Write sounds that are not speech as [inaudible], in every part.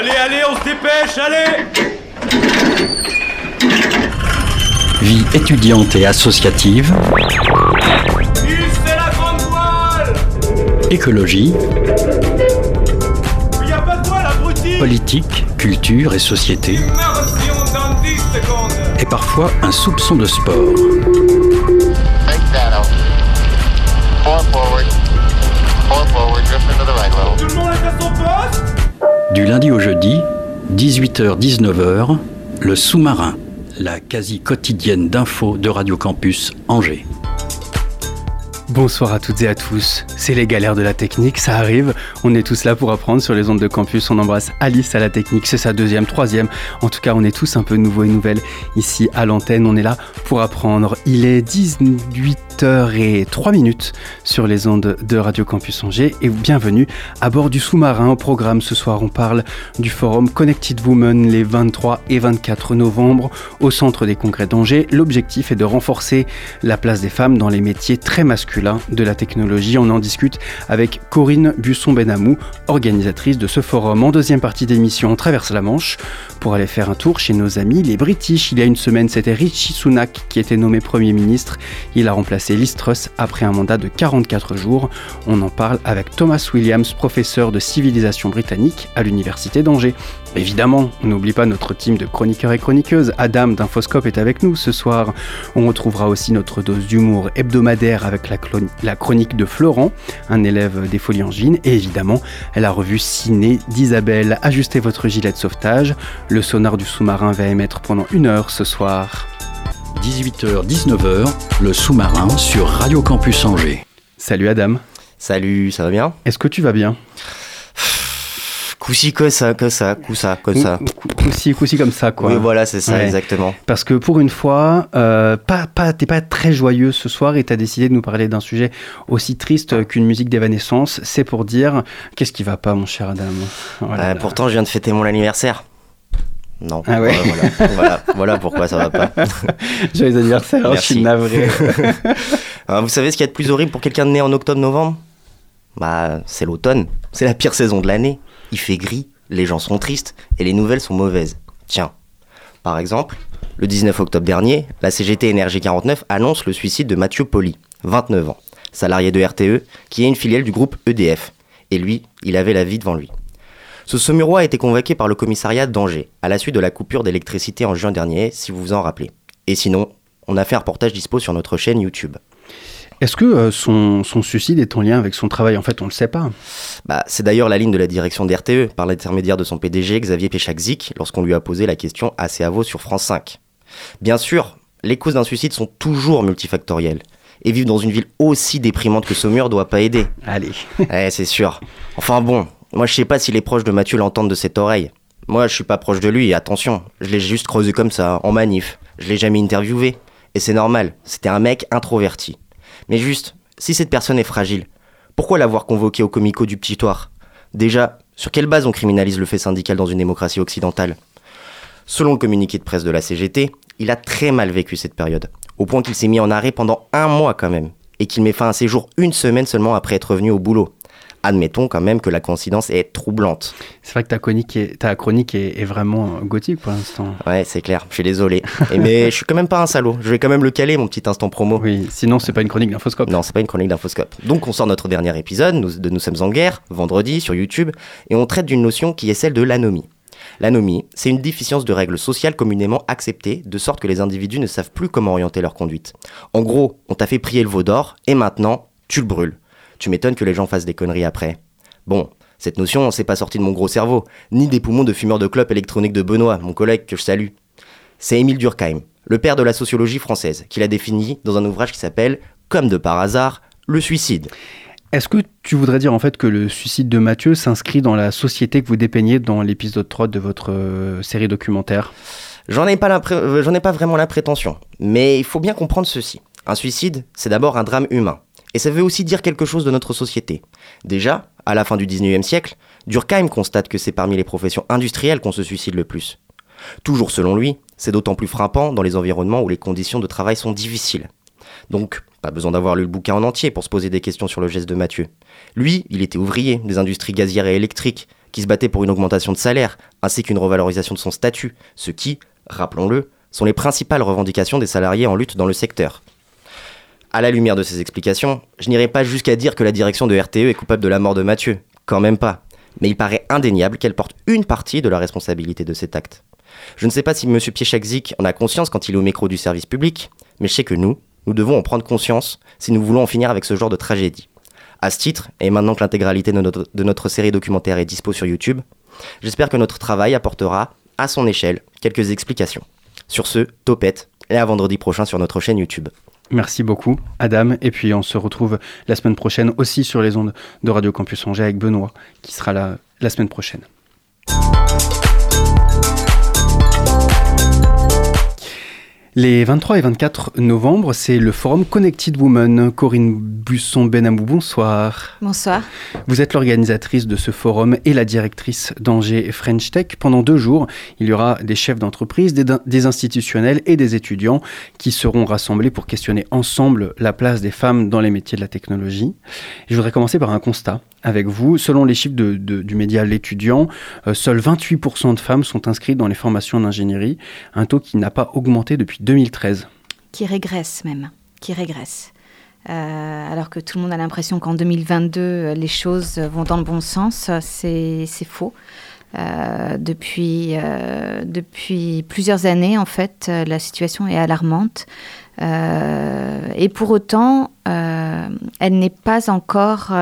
Allez, allez, on se dépêche, allez. Vie étudiante et associative, la grande voile. Écologie, y a pas de voile, abruti. Politique, culture et société, Immersion dans 10 secondes et parfois un soupçon de sport. Du lundi au jeudi, 18h-19h, le sous-marin, la quasi quotidienne d'infos de Radio Campus Angers. Bonsoir à toutes et à tous, c'est les galères de la technique, ça arrive, on est tous là pour apprendre sur les ondes de campus, on embrasse Alice à la technique, c'est sa deuxième, troisième, en tout cas on est tous un peu nouveaux et nouvelles. Ici à l'antenne, on est là pour apprendre. Il est 18h03 minutes sur les ondes de Radio Campus Angers et bienvenue à bord du sous-marin au programme ce soir, on parle du forum Connected Women les 23 et 24 novembre au centre des congrès d'Angers. L'objectif est de renforcer la place des femmes dans les métiers très masculins de la technologie. On en discute avec Corinne Busson-Benamou, organisatrice de ce forum. En deuxième partie d'émission, on traverse la Manche pour aller faire un tour chez nos amis les British. Il y a une semaine, c'était Richie Sunak qui était nommé Premier ministre. Il a remplacé Truss après un mandat de 44 jours. On en parle avec Thomas Williams, professeur de civilisation britannique à l'Université d'Angers. Évidemment, on n'oublie pas notre team de chroniqueurs et chroniqueuses. Adam d'Infoscope est avec nous ce soir. On retrouvera aussi notre dose d'humour hebdomadaire avec la, chronique de Florent, un élève des Folies Angevines. Et évidemment, la revue ciné d'Isabelle. Ajustez votre gilet de sauvetage. Le sonar du sous-marin va émettre pendant une heure ce soir. 18h-19h, le sous-marin sur Radio Campus Angers. Salut Adam. Salut, ça va bien? Est-ce que tu vas bien? Coussi que ça, que ça, coup ça, que ça. Coussi, coussi comme ça, quoi. Oui, voilà, c'est ça, Ouais. exactement. Parce que pour une fois, euh, pas, pas, t'es pas très joyeux ce soir et t'as décidé de nous parler d'un sujet aussi triste qu'une musique d'évanescence. C'est pour dire, qu'est-ce qui va pas, mon cher Adam? Voilà. Euh, pourtant, je viens de fêter mon anniversaire. Non. Ah ouais. Voilà, voilà, voilà, voilà pourquoi ça va pas. [laughs] Joyeux anniversaire, je suis navré. Euh, [laughs] vous savez ce qu'il y a de plus horrible pour quelqu'un de né en octobre-novembre Bah, c'est l'automne. C'est la pire saison de l'année. Il fait gris, les gens sont tristes et les nouvelles sont mauvaises. Tiens, par exemple, le 19 octobre dernier, la CGT Énergie 49 annonce le suicide de Mathieu Poli, 29 ans, salarié de RTE, qui est une filiale du groupe EDF. Et lui, il avait la vie devant lui. Ce Saumurois a été convoqué par le commissariat d'Angers à la suite de la coupure d'électricité en juin dernier, si vous vous en rappelez. Et sinon, on a fait un reportage dispo sur notre chaîne YouTube. Est-ce que euh, son, son suicide est en lien avec son travail? En fait, on le sait pas. Bah, c'est d'ailleurs la ligne de la direction d'RTE, par l'intermédiaire de son PDG Xavier Péchakzik, lorsqu'on lui a posé la question assez à veau sur France 5. Bien sûr, les causes d'un suicide sont toujours multifactorielles. Et vivre dans une ville aussi déprimante que Saumur doit pas aider. Allez. Ouais, c'est sûr. Enfin bon, moi je sais pas si les proches de Mathieu l'entendent de cette oreille. Moi je suis pas proche de lui, attention, je l'ai juste creusé comme ça, en manif. Je l'ai jamais interviewé. Et c'est normal, c'était un mec introverti. Mais juste, si cette personne est fragile, pourquoi l'avoir convoqué au comico du petit toit Déjà, sur quelle base on criminalise le fait syndical dans une démocratie occidentale? Selon le communiqué de presse de la CGT, il a très mal vécu cette période, au point qu'il s'est mis en arrêt pendant un mois quand même, et qu'il met fin à ses jours une semaine seulement après être revenu au boulot. Admettons quand même que la coïncidence est troublante. C'est vrai que ta chronique est, ta chronique est, est vraiment euh, gothique pour l'instant. Ouais, c'est clair, je suis désolé. Et mais je suis quand même pas un salaud, je vais quand même le caler, mon petit instant promo. Oui, sinon c'est pas une chronique d'infoscope. Non, c'est pas une chronique d'infoscope. Donc on sort notre dernier épisode nous- de Nous sommes en guerre, vendredi, sur YouTube, et on traite d'une notion qui est celle de l'anomie. L'anomie, c'est une déficience de règles sociales communément acceptées, de sorte que les individus ne savent plus comment orienter leur conduite. En gros, on t'a fait prier le veau d'or, et maintenant, tu le brûles. Tu m'étonnes que les gens fassent des conneries après. Bon, cette notion, c'est pas sorti de mon gros cerveau, ni des poumons de fumeur de clope électronique de Benoît, mon collègue que je salue. C'est Émile Durkheim, le père de la sociologie française, qui l'a défini dans un ouvrage qui s'appelle, comme de par hasard, le suicide. Est-ce que tu voudrais dire en fait que le suicide de Mathieu s'inscrit dans la société que vous dépeignez dans l'épisode 3 de votre euh, série documentaire? J'en ai, pas euh, j'en ai pas vraiment la prétention, mais il faut bien comprendre ceci. Un suicide, c'est d'abord un drame humain. Et ça veut aussi dire quelque chose de notre société. Déjà, à la fin du 19e siècle, Durkheim constate que c'est parmi les professions industrielles qu'on se suicide le plus. Toujours selon lui, c'est d'autant plus frappant dans les environnements où les conditions de travail sont difficiles. Donc, pas besoin d'avoir lu le bouquin en entier pour se poser des questions sur le geste de Mathieu. Lui, il était ouvrier des industries gazières et électriques, qui se battait pour une augmentation de salaire, ainsi qu'une revalorisation de son statut, ce qui, rappelons-le, sont les principales revendications des salariés en lutte dans le secteur. À la lumière de ces explications, je n'irai pas jusqu'à dire que la direction de RTE est coupable de la mort de Mathieu, quand même pas. Mais il paraît indéniable qu'elle porte une partie de la responsabilité de cet acte. Je ne sais pas si M. Piechakzik en a conscience quand il est au micro du service public, mais je sais que nous, nous devons en prendre conscience si nous voulons en finir avec ce genre de tragédie. À ce titre, et maintenant que l'intégralité de de notre série documentaire est dispo sur YouTube, j'espère que notre travail apportera, à son échelle, quelques explications. Sur ce, topette, et à vendredi prochain sur notre chaîne YouTube. Merci beaucoup, Adam. Et puis on se retrouve la semaine prochaine aussi sur les ondes de Radio Campus Angers avec Benoît, qui sera là la semaine prochaine. Les 23 et 24 novembre, c'est le forum Connected Women. Corinne Busson-Benamou, bonsoir. Bonsoir. Vous êtes l'organisatrice de ce forum et la directrice d'Angers French Tech. Pendant deux jours, il y aura des chefs d'entreprise, des, des institutionnels et des étudiants qui seront rassemblés pour questionner ensemble la place des femmes dans les métiers de la technologie. Je voudrais commencer par un constat avec vous. Selon les chiffres de, de, du média L'étudiant, euh, seuls 28% de femmes sont inscrites dans les formations d'ingénierie, un taux qui n'a pas augmenté depuis 2013. Qui régresse même, qui régresse. Euh, alors que tout le monde a l'impression qu'en 2022, les choses vont dans le bon sens, c'est faux. Euh, depuis, euh, depuis plusieurs années, en fait, la situation est alarmante. Euh, et pour autant, euh, elle n'est pas encore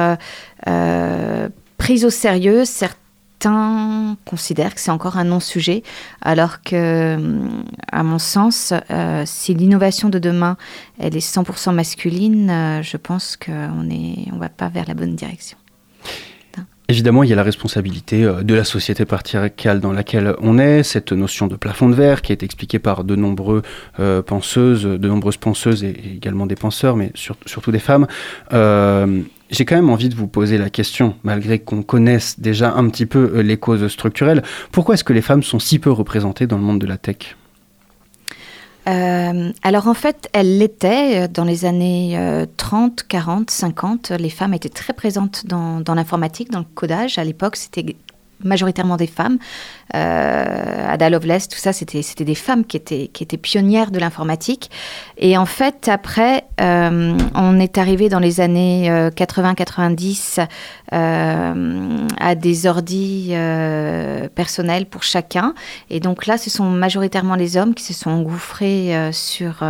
euh, prise au sérieux. Certains considèrent que c'est encore un non-sujet, alors que, à mon sens, si l'innovation de demain, elle est 100% masculine, je pense qu'on ne on va pas vers la bonne direction. Évidemment, il y a la responsabilité euh, de la société patriarcale dans laquelle on est, cette notion de plafond de verre qui est expliquée par de, nombreux, euh, penseuses, de nombreuses penseuses et également des penseurs, mais sur, surtout des femmes. Euh, j'ai quand même envie de vous poser la question, malgré qu'on connaisse déjà un petit peu les causes structurelles, pourquoi est-ce que les femmes sont si peu représentées dans le monde de la tech? Euh, alors en fait, elle l'était dans les années euh, 30, 40, 50. Les femmes étaient très présentes dans l'informatique, dans le codage. À l'époque, c'était majoritairement des femmes. Euh, Ada Lovelace, tout ça, c'était des femmes qui étaient, qui étaient pionnières de l'informatique. Et en fait, après, euh, on est arrivé dans les années 80-90 euh, à des ordis personnels pour chacun. Et donc là, ce sont majoritairement les hommes qui se sont engouffrés sur,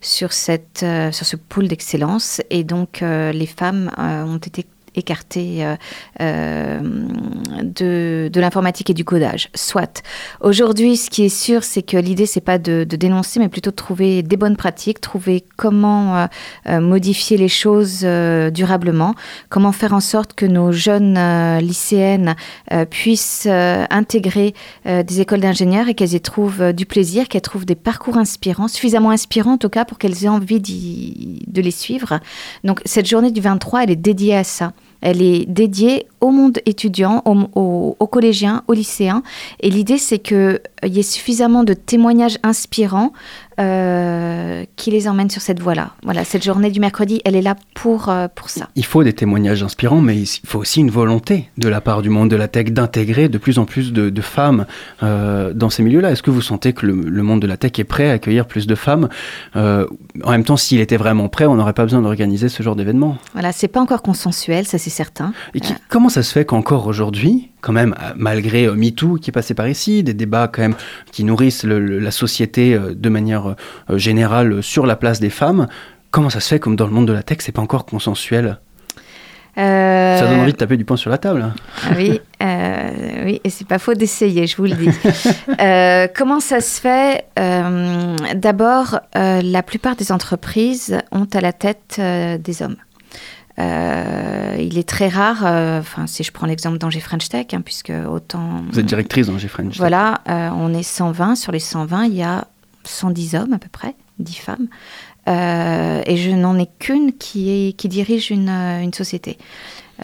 sur, cette, sur ce pool d'excellence. Et donc, les femmes ont été écartées euh, euh, de, l'informatique et du codage. Soit. Aujourd'hui, ce qui est sûr, c'est que l'idée, c'est pas de, dénoncer, mais plutôt de trouver des bonnes pratiques, trouver comment euh, modifier les choses durablement, comment faire en sorte que nos jeunes lycéennes puissent intégrer des écoles d'ingénieurs et qu'elles y trouvent du plaisir, qu'elles trouvent des parcours inspirants, suffisamment inspirants en tout cas pour qu'elles aient envie de les suivre. Donc cette journée du 23, elle est dédiée à ça. Elle est dédiée au monde étudiant, aux, collégiens, aux lycéens. Et l'idée, c'est qu'il y ait suffisamment de témoignages inspirants euh, qui les emmènent sur cette voie-là. Voilà, cette journée du mercredi, elle est là pour, euh, pour ça. Il faut des témoignages inspirants, mais il faut aussi une volonté de la part du monde de la tech d'intégrer de plus en plus de, de femmes euh, dans ces milieux-là. Est-ce que vous sentez que le, le, monde de la tech est prêt à accueillir plus de femmes En même temps, s'il était vraiment prêt, on n'aurait pas besoin d'organiser ce genre d'événement? Voilà, c'est pas encore consensuel, ça c'est certain. Et qui, comment ça se fait qu'encore aujourd'hui, quand même, malgré MeToo qui est passé par ici, des débats quand même qui nourrissent le, le, la société de manière euh, générale sur la place des femmes, comment ça se fait comme dans le monde de la tech, c'est pas encore consensuel? Euh, Ça donne envie de taper du poing sur la table. Ah oui, euh, oui, et c'est pas faux d'essayer, je vous le dis. [laughs] euh, comment ça se fait euh, D'abord, euh, la plupart des entreprises ont à la tête euh, des hommes. Euh, il est très rare, euh, enfin si je prends l'exemple d'Angers French Tech, hein, puisque autant... Vous êtes directrice d'Angers French Tech. Voilà, euh, on est 120, sur les 120, il y a 110 hommes à peu près, 10 femmes. Euh, et je n'en ai qu'une qui, dirige une, une société.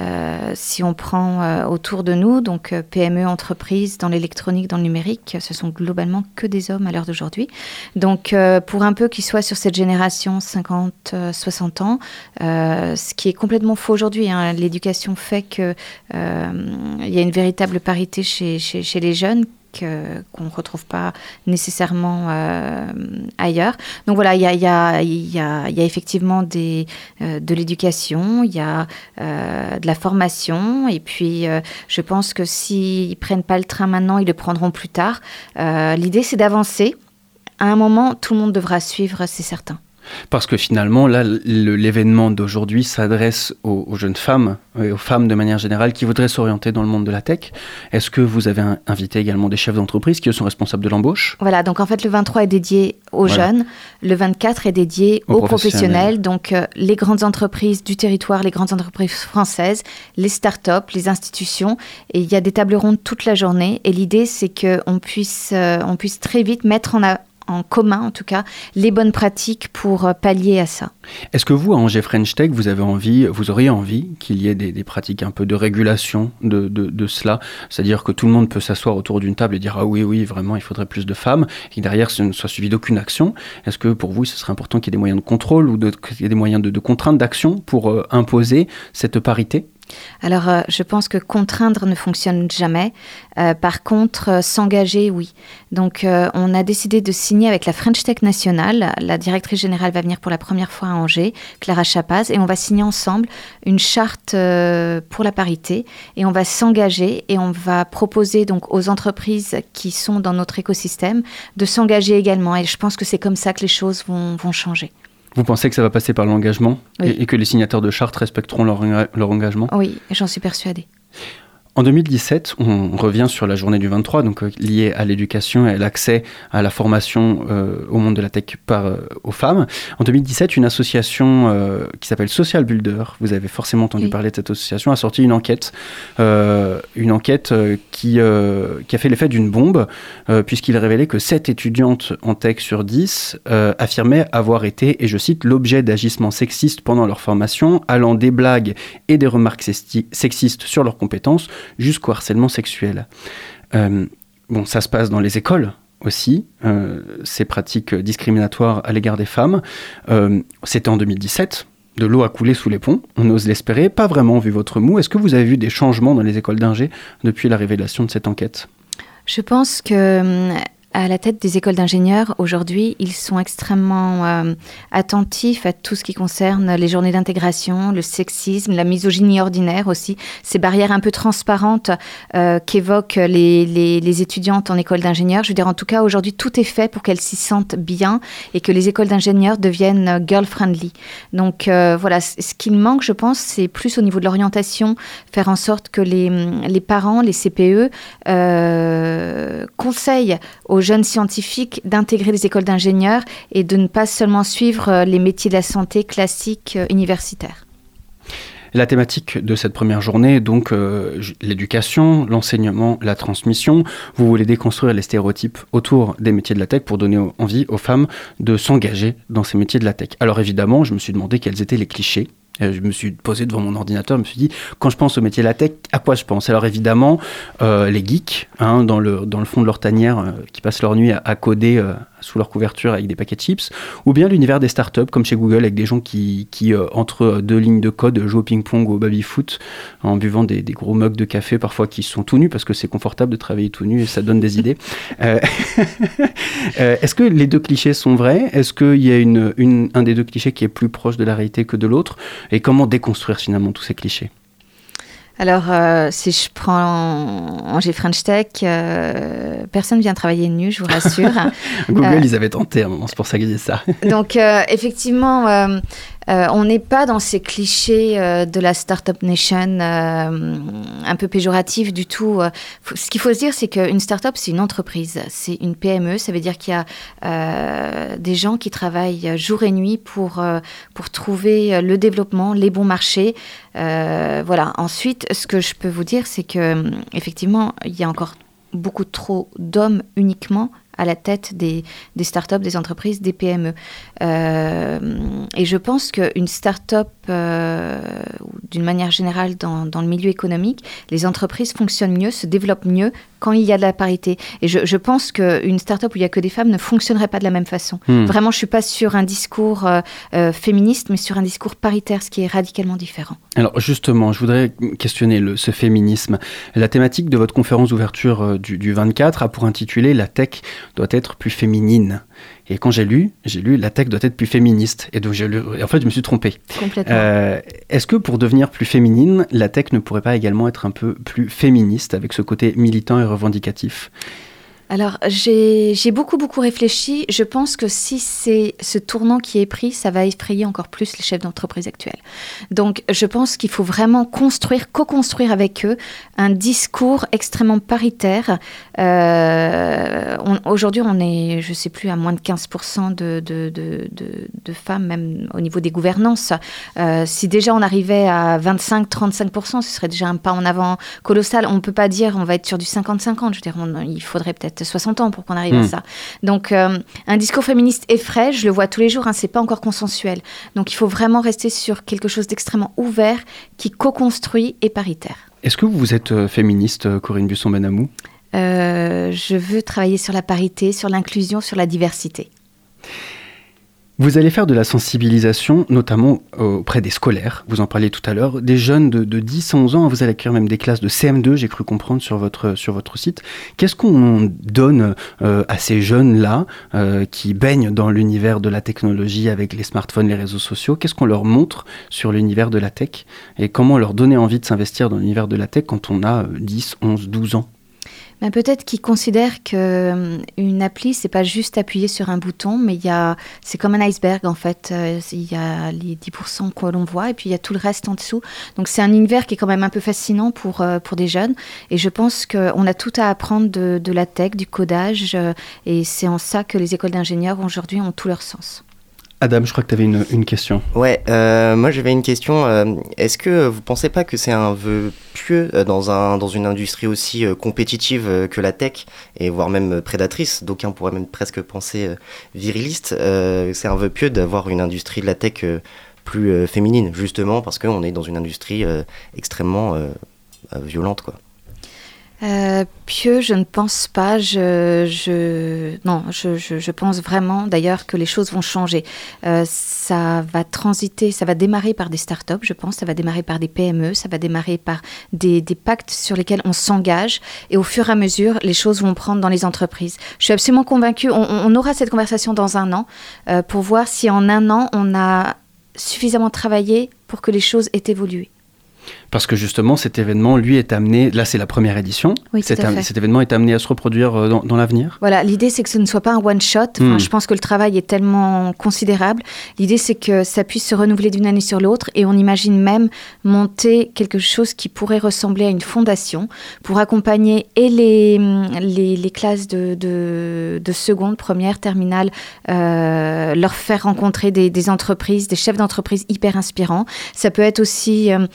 Euh, si on prend euh, autour de nous, donc euh, PME, entreprises, dans l'électronique, dans le numérique, ce sont globalement que des hommes à l'heure d'aujourd'hui. Donc euh, pour un peu qu'ils soient sur cette génération 50-60 ans, euh, ce qui est complètement faux aujourd'hui, hein, l'éducation fait qu'il y a une véritable parité chez les jeunes euh, qu'on ne retrouve pas nécessairement euh, ailleurs. Donc voilà, il y a, effectivement de l'éducation, il y a euh, de la formation, et puis je pense que s'ils prennent pas le train maintenant, ils le prendront plus tard. L'idée, c'est d'avancer. À un moment, tout le monde devra suivre, c'est certain. Parce que finalement, là, l'événement d'aujourd'hui s'adresse aux, aux jeunes femmes et aux femmes de manière générale qui voudraient s'orienter dans le monde de la tech. Est-ce que vous avez invité également des chefs d'entreprise qui sont responsables de l'embauche? Voilà, donc en fait, le 23 est dédié aux Voilà. jeunes, le 24 est dédié Aux aux, professionnels. professionnels, donc euh, les grandes entreprises du territoire, les grandes entreprises françaises, les start-up, les institutions, et il y a des tables rondes toute la journée, et l'idée, c'est qu'on puisse, euh, on puisse très vite mettre en, en commun, en tout cas, les bonnes pratiques pour euh, pallier à ça. Est-ce que vous, à Angers French Tech, vous avez envie, vous auriez envie qu'il y ait des, pratiques un peu de régulation de, de, cela? C'est-à-dire que tout le monde peut s'asseoir autour d'une table et dire Ah oui, oui, vraiment, il faudrait plus de femmes, et que derrière, ce ne soit suivi d'aucune action. Est-ce que pour vous, ce serait important qu'il y ait des moyens de contrôle ou qu'il y ait des moyens de, de contrainte d'action pour euh, imposer cette parité? Alors, euh, je pense que contraindre ne fonctionne jamais. Euh, par contre, euh, s'engager, oui. Donc, on a décidé de signer avec la French Tech Nationale. La directrice générale va venir pour la première fois à Angers, Clara Chapaz, et on va signer ensemble une charte pour la parité. Et on va s'engager et on va proposer donc aux entreprises qui sont dans notre écosystème de s'engager également. Et je pense que c'est comme ça que les choses vont, vont changer. Vous pensez que ça va passer par l'engagement Oui. et, et que les signataires de charte respecteront leur, leur engagement? Oui, j'en suis persuadée. En 2017, on revient sur la journée du 23, donc euh, liée à l'éducation et à l'accès à la formation euh, au monde de la tech par, euh, aux femmes. En 2017, une association qui s'appelle Social Builder, vous avez forcément entendu Oui. parler de cette association, a sorti une enquête, une enquête qui, qui a fait l'effet d'une bombe, puisqu'il révélait que 7 étudiantes en tech sur 10 euh, affirmaient avoir été, et je cite, l'objet d'agissements sexistes pendant leur formation, allant des blagues et des remarques sexi- sexistes sur leurs compétences jusqu'au harcèlement sexuel. Euh, bon, ça se passe dans les écoles aussi, euh, ces pratiques discriminatoires à l'égard des femmes. Euh, C'était en 2017. De l'eau a coulé sous les ponts, on ose l'espérer, pas vraiment vu votre mou. Est-ce que vous avez vu des changements dans les écoles d'ingé depuis la révélation de cette enquête? Je pense que hum, à la tête des écoles d'ingénieurs, aujourd'hui, ils sont extrêmement euh, attentifs à tout ce qui concerne les journées d'intégration, le sexisme, la misogynie ordinaire aussi, ces barrières un peu transparentes euh, qu'évoquent les, les- étudiantes en école d'ingénieurs. Je veux dire, en tout cas, aujourd'hui, tout est fait pour qu'elles s'y sentent bien et que les écoles d'ingénieurs deviennent euh, girl-friendly. Donc voilà, ce qu'il manque, je pense, c'est plus au niveau de l'orientation, faire en sorte que les, les parents, les CPE, conseillent aux jeunes scientifiques d'intégrer les écoles d'ingénieurs et de ne pas seulement suivre euh, les métiers de la santé classiques euh, universitaires. La thématique de cette première journée est donc euh, l'éducation, l'enseignement, la transmission. Vous voulez déconstruire les stéréotypes autour des métiers de la tech pour donner envie aux femmes de s'engager dans ces métiers de la tech. Alors évidemment, je me suis demandé quels étaient les clichés. Euh, Je me suis posé devant mon ordinateur, je me suis dit, quand je pense au métier de la tech, à quoi je pense? Alors évidemment, euh, les geeks, hein, dans, le, fond de leur tanière, euh, qui passent leur nuit à, coder sous leur couverture avec des paquets de chips, ou bien l'univers des startups, comme chez Google, avec des gens qui, qui euh, entre deux lignes de code, jouent au ping-pong ou au baby-foot, en buvant des, des gros mugs de café, parfois qui sont tout nus, parce que c'est confortable de travailler tout nu et ça donne des idées. Euh, [laughs] euh, Est-ce que les deux clichés sont vrais? Est-ce qu'il y a une, une- un des deux clichés qui est plus proche de la réalité que de l'autre? Et comment déconstruire finalement tous ces clichés? Alors, euh, si je prends Angers French Tech, euh, personne vient travailler nu, je vous rassure. [laughs] Google, Euh, ils avaient tenté à un moment, c'est pour ça que je dis ça. Donc, euh, effectivement, euh, on n'est pas dans ces clichés euh, de la Startup Nation euh, un peu péjoratif du tout. Ce qu'il faut se dire, c'est qu'une startup, c'est une entreprise, c'est une PME. Ça veut dire qu'il y a des gens qui travaillent jour et nuit pour, pour trouver le développement, les bons marchés. Voilà. Ensuite, ce que je peux vous dire, c'est que hum, effectivement, il y a encore beaucoup trop d'hommes uniquement à la tête des, des startups, des entreprises, des PME. Euh, et je pense qu'une start-up euh, d'une manière générale dans, dans le milieu économique, les entreprises fonctionnent mieux, se développent mieux quand il y a de la parité. Et je, je pense qu'une start-up où il n'y a que des femmes ne fonctionnerait pas de la même façon. Hmm. Vraiment, je suis pas sur un discours euh, euh, féministe, mais sur un discours paritaire, ce qui est radicalement différent. Alors justement, je voudrais questionner le, ce féminisme. La thématique de votre conférence d'ouverture du, du 24 a pour intitulé La tech doit être plus féminine. Et quand j'ai lu, j'ai lu La tech doit être plus féministe. Et donc lu, en fait, je me suis trompé. Complètement. Euh, Est-ce que pour devenir plus féminine, la tech ne pourrait pas également être un peu plus féministe avec ce côté militant et revendicatif? Alors, j'ai beaucoup, beaucoup réfléchi. Je pense que si c'est ce tournant qui est pris, ça va effrayer encore plus les chefs d'entreprise actuels. Donc, je pense qu'il faut vraiment construire, co-construire avec eux un discours extrêmement paritaire. Euh, Aujourd'hui, on est, je sais plus, à moins de 15% de, femmes, même au niveau des gouvernances. Euh, si déjà on arrivait à 25-35%, ce serait déjà un pas en avant colossal. On ne peut pas dire on va être sur du 50-50. Je veux dire, il faudrait peut-être 60 ans pour qu'on arrive à ça. Donc, euh, un discours féministe est frais, je le vois tous les jours, hein, c'est pas encore consensuel. Donc, il faut vraiment rester sur quelque chose d'extrêmement ouvert qui co-construit et paritaire. Est-ce que vous êtes euh, féministe, euh, Corinne Busson-Benamou Euh, je veux travailler sur la parité, sur l'inclusion, sur la diversité. Vous allez faire de la sensibilisation, notamment euh, auprès des scolaires, vous en parliez tout à l'heure, des jeunes de, de 10 à 11 ans, vous allez accueillir même des classes de CM2, j'ai cru comprendre sur votre, sur votre site. Qu'est-ce qu'on donne euh, à ces jeunes-là euh, qui baignent dans l'univers de la technologie avec les smartphones, les réseaux sociaux? Qu'est-ce qu'on leur montre sur l'univers de la tech? Et comment leur donner envie de s'investir dans l'univers de la tech quand on a euh, 10, 11, 12 ans? Ben, peut-être qu'ils considèrent que hum, une appli, c'est pas juste appuyer sur un bouton, mais il y a, c'est comme un iceberg en fait. Euh, Il y a les 10% que l'on voit et puis il y a tout le reste en dessous. Donc c'est un univers qui est quand même un peu fascinant pour, euh, pour des jeunes. Et je pense qu'on a tout à apprendre de, de la tech, du codage. euh, et c'est en ça que les écoles d'ingénieurs aujourd'hui ont tout leur sens. Adam, je crois que tu avais une, question. Ouais, euh, moi j'avais une question. euh, Est-ce que vous pensez pas que c'est un vœu pieux euh, dans, un, dans une industrie aussi euh, compétitive que la tech, et voire même prédatrice D'aucuns pourraient même presque penser viriliste. c'est un vœu pieux d'avoir une industrie de la tech plus féminine, justement parce qu'on est dans une industrie extrêmement violente, quoi. Euh, pieux, je ne pense pas. Je, non, je, pense vraiment d'ailleurs que les choses vont changer. Euh, ça va transiter, ça va démarrer par des startups, je pense. Ça va démarrer par des PME, ça va démarrer par des, pactes sur lesquels on s'engage. Et au fur et à mesure, les choses vont prendre dans les entreprises. Je suis absolument convaincue. On, on aura cette conversation dans un an euh, pour voir si en un an on a suffisamment travaillé pour que les choses aient évolué. Parce que justement, cet événement, lui, est amené, là c'est la première édition, Oui, cet, am- cet événement est amené à se reproduire euh, dans, dans l'avenir Voilà, l'idée c'est que ce ne soit pas un one shot. Enfin, Hmm. Je pense que le travail est tellement considérable. L'idée c'est que ça puisse se renouveler d'une année sur l'autre et on imagine même monter quelque chose qui pourrait ressembler à une fondation pour accompagner et les, les, les classes de, de, de seconde, première, terminale, euh, leur faire rencontrer des, des entreprises, des chefs d'entreprise hyper inspirants. Ça peut être aussi, euh,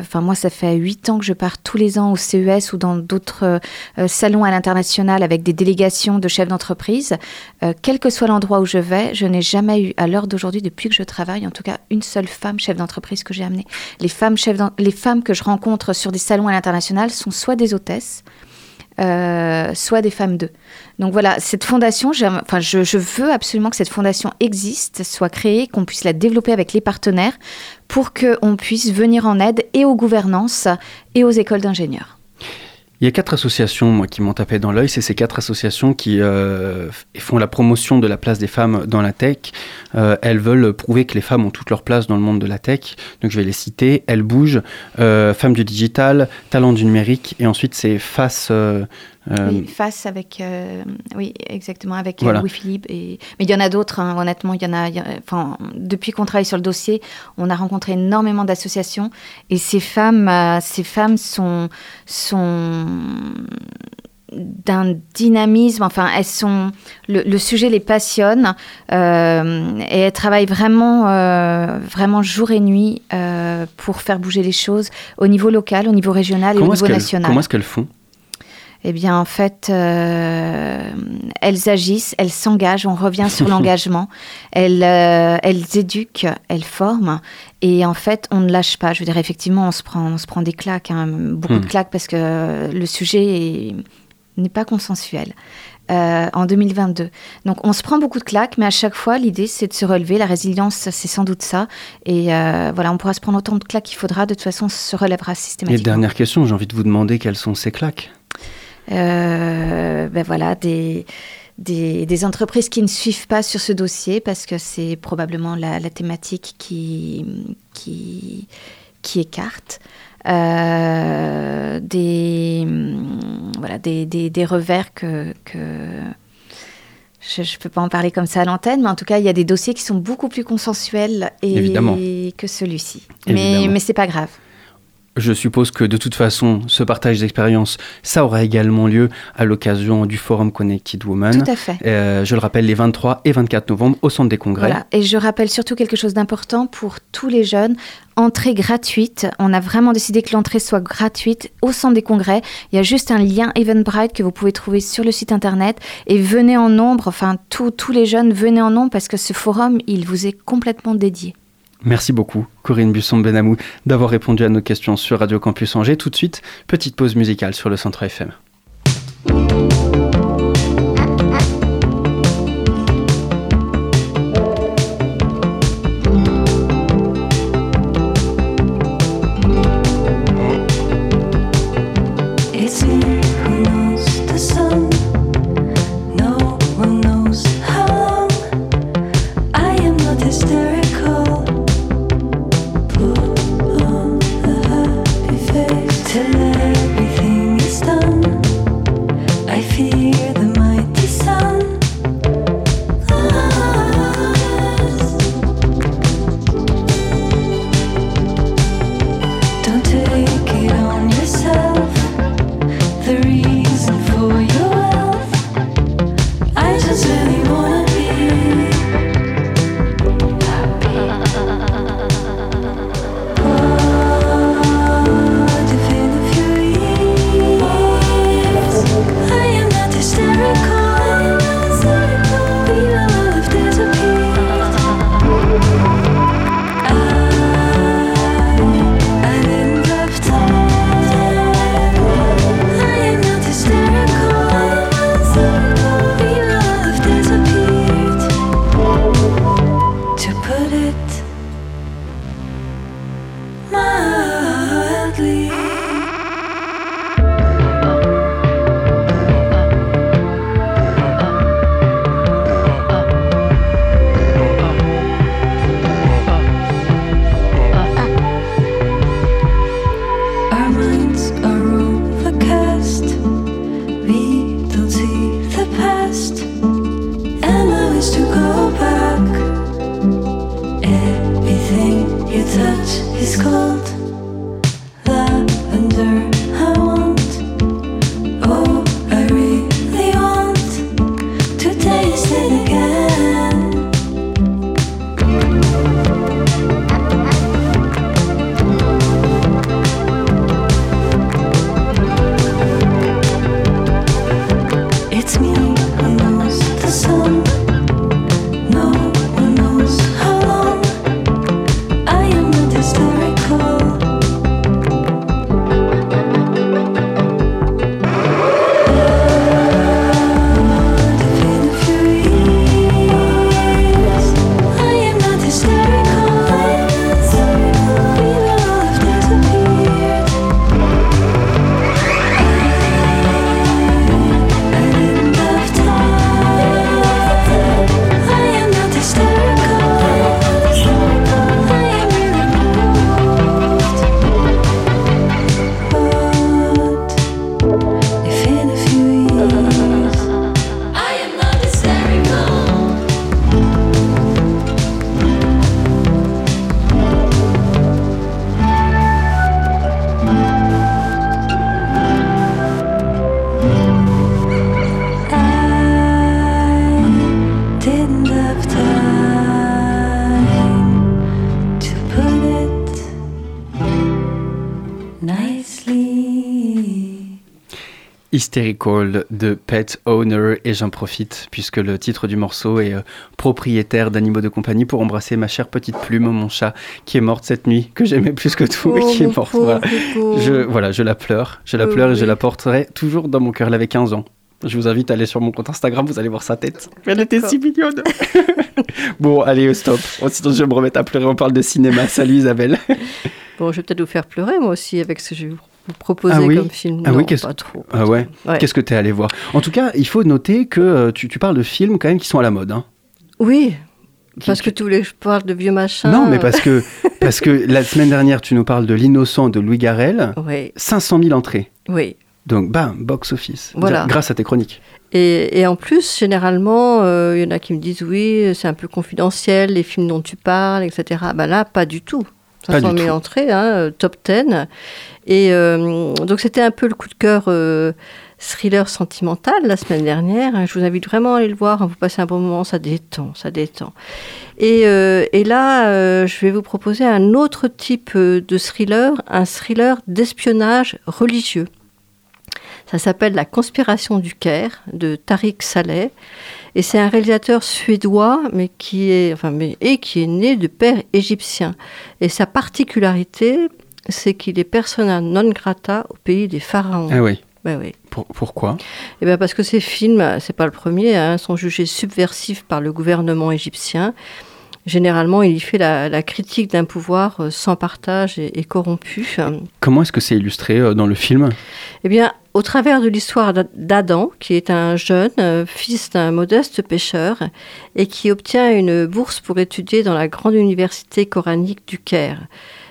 enfin moi ça fait huit ans que je pars tous les ans au CES ou dans d'autres euh, euh, salons à l'international avec des délégations de chefs d'entreprise. Euh, quel que soit l'endroit où je vais, je n'ai jamais eu, à l'heure d'aujourd'hui, depuis que je travaille, en tout cas une seule femme chef d'entreprise que j'ai amenée. Les femmes, chefs les femmes que je rencontre sur des salons à l'international sont soit des hôtesses, euh, soit des femmes d'eux. Donc voilà, cette fondation, enfin, je, je veux absolument que cette fondation existe, soit créée, qu'on puisse la développer avec les partenaires pour qu'on puisse venir en aide et aux gouvernances et aux écoles d'ingénieurs. Il y a quatre associations, moi, qui m'ont tapé dans l'œil. C'est ces quatre associations qui euh, font la promotion de la place des femmes dans la tech. Euh, elles veulent prouver que les femmes ont toute leur place dans le monde de la tech. Donc, je vais les citer. Elles bougent, euh, Femmes du digital, Talent du numérique, et ensuite c'est Face. Euh, Oui, face avec, euh, oui, exactement, avec euh, Voilà. Louis-Philippe. Et... Mais il y en a d'autres, hein, honnêtement, il y en a, il y a- enfin, depuis qu'on travaille sur le dossier, on a rencontré énormément d'associations. Et ces femmes, euh, ces femmes sont, sont d'un dynamisme, enfin, elles sont, le, le sujet les passionne euh, et elles travaillent vraiment, euh, vraiment jour et nuit euh, pour faire bouger les choses au niveau local, au niveau régional et au comment niveau national. comment est-ce qu'elles font? Eh bien, en fait, euh, elles agissent, elles s'engagent, on revient sur [laughs] l'engagement, elles, euh, elles éduquent, elles forment, et en fait, on ne lâche pas. Je veux dire, effectivement, on se prend, on se prend des claques, hein, beaucoup Hmm. de claques, parce que le sujet est- n'est pas consensuel. euh, en 2022. Donc on se prend beaucoup de claques, mais à chaque fois l'idée c'est de se relever. La résilience c'est sans doute ça. Et euh, voilà, on pourra se prendre autant de claques qu'il faudra. De toute façon, on se relèvera Et systématiquement. dernière question, j'ai envie de vous demander quelles sont ces claques? Euh, ben voilà, des, des, des entreprises qui ne suivent pas sur ce dossier parce que c'est probablement la, la thématique qui, qui, qui écarte. Euh, des, voilà, des, des, des revers que, que je ne peux pas en parler comme ça à l'antenne, mais en tout cas, il y a des dossiers qui sont beaucoup plus consensuels et Évidemment. que celui-ci. Mais, mais c'est pas grave. Je suppose que de toute façon, ce partage d'expérience, ça aura également lieu à l'occasion du Forum Connected Women. Tout à fait. Euh, je le rappelle, les 23 et 24 novembre au Centre des Congrès. Voilà. Et je rappelle surtout quelque chose d'important pour tous les jeunes. Entrée gratuite. On a vraiment décidé que l'entrée soit gratuite au centre des congrès. Il y a juste un lien Eventbrite que vous pouvez trouver sur le site internet. Et venez en nombre, enfin tous les jeunes, venez en nombre parce que ce forum, il vous est complètement dédié. Merci beaucoup, Corinne Busson-Benamou, d'avoir répondu à nos questions sur Radio Campus Angers. Tout de suite, petite pause musicale sur le Centre FM. Your touch is cold. Hysterical de Pet Owner et j'en profite puisque le titre du morceau est euh, propriétaire d'animaux de compagnie pour embrasser ma chère petite plume, mon chat qui est morte cette nuit, que j'aimais plus que tout et qui est morte. Voilà. Je, voilà, je la pleure, je la Oh, pleure et je la porterai toujours dans mon cœur. Elle avait 15 ans. Je vous invite à aller sur mon compte Instagram, vous allez voir sa tête. Elle était si mignonne. [laughs] bon, allez, stop. Oh, Sinon, je vais me remettre à pleurer. On parle de cinéma. Salut Isabelle. Bon, je vais peut-être vous faire pleurer moi aussi avec ce que je vous proposer Ah oui comme film. Ah non, oui, qu'est-ce- pas trop. pas Ah trop. ouais. Qu'est-ce que tu es allé voir? En tout cas, il faut noter que euh, tu, tu parles de films quand même qui sont à la mode. hein. Oui, parce que tu voulais que je parle de vieux machins. Non, mais parce que, parce que la semaine dernière, tu nous parles de L'innocent de Louis Garrel. Oui, 500 000 entrées. oui. Donc, bam, box-office. Voilà. Grâce à tes chroniques. Et, et en plus, généralement, euh, il y en a qui me disent oui, c'est un peu confidentiel, les films dont tu parles, etc. Ben là, pas du tout. Pas 500 du 000 tout. entrées, hein, euh, top 10. Et euh, donc, c'était un peu le coup de cœur euh, thriller sentimental la semaine dernière. hein. Je vous invite vraiment à aller le voir. hein. Vous passez un bon moment, ça détend, ça détend. Et, euh, là, je vais vous proposer un autre type de thriller, un thriller d'espionnage religieux. Ça s'appelle La conspiration du Caire de Tariq Saleh. Et c'est un réalisateur suédois, mais qui est, qui est né de père égyptien. Et sa particularité, c'est qu'il est persona non grata au pays des pharaons. Ah oui. Ben oui. Pour- pourquoi? Eh ben parce que ces films, c'est pas le premier, hein, sont jugés subversifs par le gouvernement égyptien. Généralement, il y fait la, la critique d'un pouvoir euh, sans partage et, et corrompu. Comment est-ce que c'est illustré euh, dans le film? Eh bien, au travers de l'histoire d'A- d'Adam, qui est un jeune euh, fils d'un modeste pêcheur et qui obtient une bourse pour étudier dans la grande université coranique du Caire,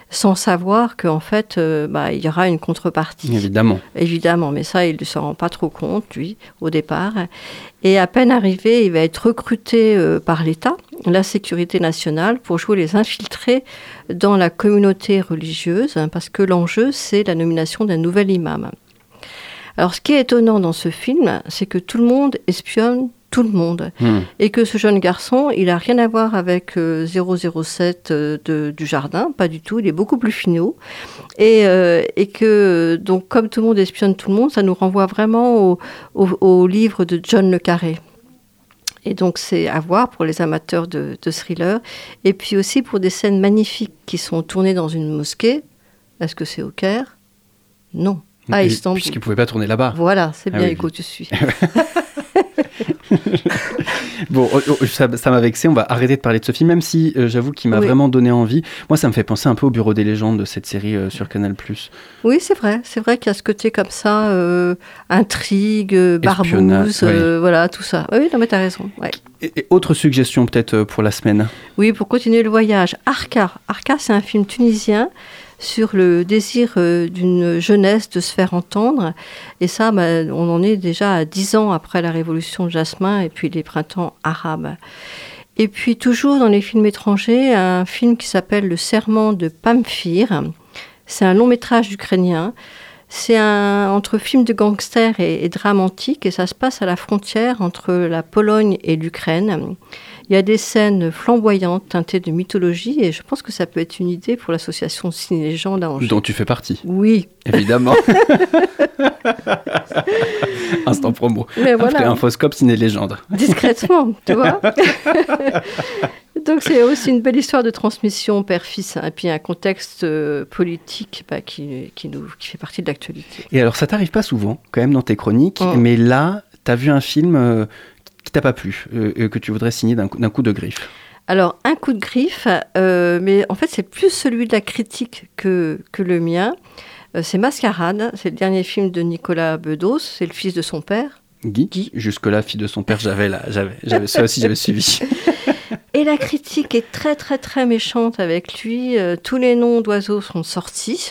sans savoir qu'en fait, euh, bah, il y aura une contrepartie. Évidemment. Évidemment, mais ça, il ne s'en rend pas trop compte, lui, au départ. Et à peine arrivé, il va être recruté euh, par l'État, la sécurité nationale, pour jouer les infiltrés dans la communauté religieuse, hein, parce que l'enjeu, c'est la nomination d'un nouvel imam. Alors, ce qui est étonnant dans ce film, c'est que tout le monde espionne tout le monde. Hmm. Et que ce jeune garçon, il n'a rien à voir avec euh, 007 euh, de- du jardin, pas du tout, il est beaucoup plus finot. Et, euh, et que, donc, comme tout le monde espionne tout le monde, ça nous renvoie vraiment au, au- au livre de John Le Carré. Et donc, c'est à voir pour les amateurs de, de thriller. Et puis aussi pour des scènes magnifiques qui sont tournées dans une mosquée. Est-ce que c'est au Caire? Non. À Et- Istanbul. Puisqu'il ne pouvait pas tourner là-bas. Voilà, c'est Ah bien, oui. Hugo, tu suis. [laughs] [laughs] Bon, oh, oh, ça ça m'a vexé, on va arrêter de parler de ce film, même si euh, j'avoue qu'il m'a Oui. vraiment donné envie. Moi, ça me fait penser un peu au Bureau des légendes de cette série euh, sur Canal+. Oui, c'est vrai. C'est vrai qu'il y a ce côté comme ça, euh, intrigue, barbouze, voilà, tout ça. Oui, non, mais t'as raison. ouais. Et, et autre suggestion peut-être pour la semaine? Oui, pour continuer le voyage, Arca. Arca, c'est un film tunisien sur le désir euh, d'une jeunesse de se faire entendre. Et ça, bah, on en est déjà à dix ans après la révolution de Jasmin et puis les printemps arabes. Et puis toujours dans les films étrangers, un film qui s'appelle Le Serment de Pamphir. C'est un long métrage ukrainien. C'est un entre film de gangster et, et drame antique et ça se passe à la frontière entre la Pologne et l'Ukraine. Il y a des scènes flamboyantes teintées de mythologie et je pense que ça peut être une idée pour l'association Ciné Légende à Angers. dont tu fais partie, Oui, évidemment. [laughs] Instant promo. mais Après voilà, Infoscope Ciné Légende. discrètement, tu vois. [laughs] Donc c'est aussi une belle histoire de transmission père-fils hein, et puis un contexte euh, politique bah, qui, qui, nous, qui fait partie de l'actualité. Et alors, ça t'arrive pas souvent, quand même, dans tes chroniques, Mm. mais là, t'as vu un film euh, qui t'a pas plu, euh, que tu voudrais signer d'un coup, de griffe. Alors, un coup de griffe, euh, mais en fait, c'est plus celui de la critique que, que le mien. Euh, c'est Mascarade, c'est le dernier film de Nicolas Bedos, c'est le fils de son père. Guy, Guy. jusque-là, fille de son père, j'avais là, j'avais, ça aussi, j'avais suivi. [laughs] Et la critique est très, très, très méchante avec lui. Euh, tous les noms d'oiseaux sont sortis.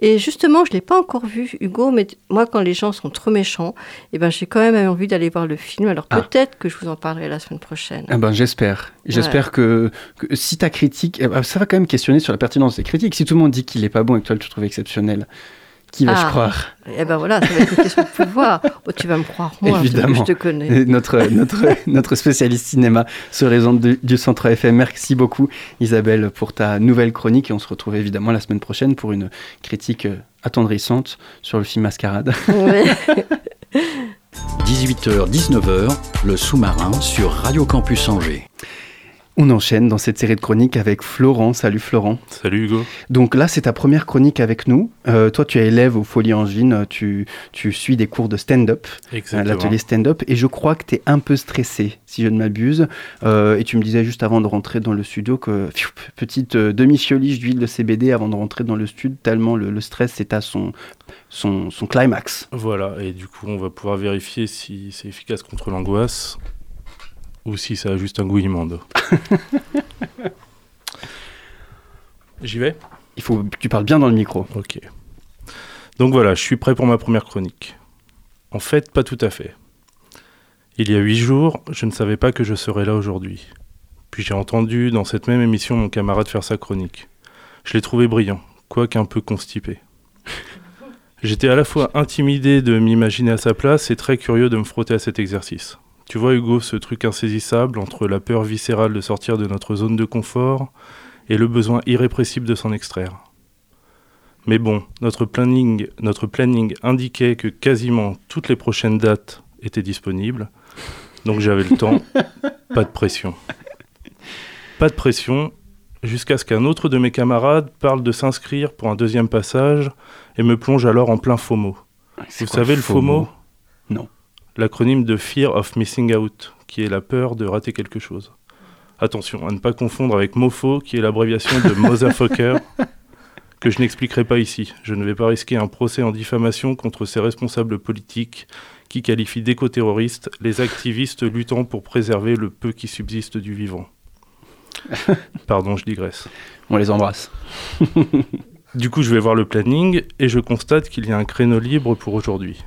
Et justement, je ne l'ai pas encore vu, Hugo, mais moi, quand les gens sont trop méchants, eh ben, j'ai quand même envie d'aller voir le film. Alors Ah. peut-être que je vous en parlerai la semaine prochaine. Ah ben, j'espère. J'espère que, que si ta critique, eh ben, ça va quand même questionner sur la pertinence des critiques. Si tout le monde dit qu'il est pas bon et que toi, tu le trouves exceptionnel, qui vais-je Ah. croire Eh ben voilà, ça va être une question de pouvoir. Oh, tu vas me croire, moi, Évidemment. je te connais. Notre, notre, [laughs] notre spécialiste cinéma sur les ondes du, du Centre FM. Merci beaucoup Isabelle pour ta nouvelle chronique et on se retrouve évidemment la semaine prochaine pour une critique euh, attendrissante sur le film Mascarade. Ouais. [laughs] [laughs] 18h-19h, le sous-marin sur Radio Campus Angers. On enchaîne dans cette série de chroniques avec Florent. Salut Florent. Salut Hugo. Donc là, c'est ta première chronique avec nous. Euh, toi, tu es élève au Folie Angine. Tu, tu suis des cours de stand-up, à Exactement. l'atelier stand-up. Et je crois que tu es un peu stressé, si je ne m'abuse. Euh, et tu me disais juste avant de rentrer dans le studio que pfiou, petite euh, demi-fioliche d'huile de CBD avant de rentrer dans le studio, tellement le, le stress est à son, son, son climax. Voilà, et du coup, on va pouvoir vérifier si c'est efficace contre l'angoisse ou si ça a juste un goût immonde. [laughs] J'y vais Il faut que tu parles bien dans le micro. Ok. Donc voilà, je suis prêt pour ma première chronique. En fait, pas tout à fait. Il y a huit jours, je ne savais pas que je serais là aujourd'hui. Puis j'ai entendu dans cette même émission mon camarade faire sa chronique. Je l'ai trouvé brillant, quoique un peu constipé. J'étais à la fois intimidé de m'imaginer à sa place et très curieux de me frotter à cet exercice. Tu vois Hugo, ce truc insaisissable entre la peur viscérale de sortir de notre zone de confort et le besoin irrépressible de s'en extraire. Mais bon, notre planning, notre planning indiquait que quasiment toutes les prochaines dates étaient disponibles, donc j'avais le temps, [laughs] pas de pression. Pas de pression, jusqu'à ce qu'un autre de mes camarades parle de s'inscrire pour un deuxième passage et me plonge alors en plein FOMO. Vous savez le FOMO? Non. L'acronyme de Fear of Missing Out, qui est la peur de rater quelque chose. Attention, à ne pas confondre avec MOFO, qui est l'abréviation de Motherfucker, [laughs] que je n'expliquerai pas ici. Je ne vais pas risquer un procès en diffamation contre ces responsables politiques qui qualifient d'éco-terroristes les activistes luttant pour préserver le peu qui subsiste du vivant. [laughs] Pardon, je digresse. On les embrasse. Du coup, je vais voir le planning et je constate qu'il y a un créneau libre pour aujourd'hui.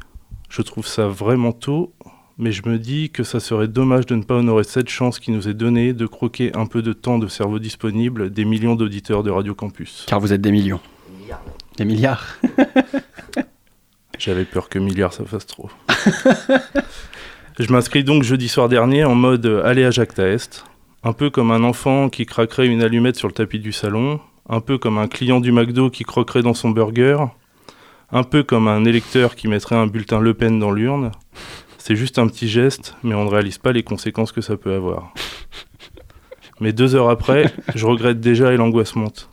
Je trouve ça vraiment tôt, mais je me dis que ça serait dommage de ne pas honorer cette chance qui nous est donnée de croquer un peu de temps de cerveau disponible des millions d'auditeurs de Radio Campus. Car vous êtes des millions. Des milliards. J'avais peur que milliards ça fasse trop. je m'inscris donc jeudi soir dernier en mode aller à Jacques Taest, un peu comme un enfant qui craquerait une allumette sur le tapis du salon, un peu comme un client du McDo qui croquerait dans son burger, un peu comme un électeur qui mettrait un bulletin Le Pen dans l'urne. C'est juste un petit geste, mais on ne réalise pas les conséquences que ça peut avoir. Mais deux heures après, je regrette déjà et l'angoisse monte.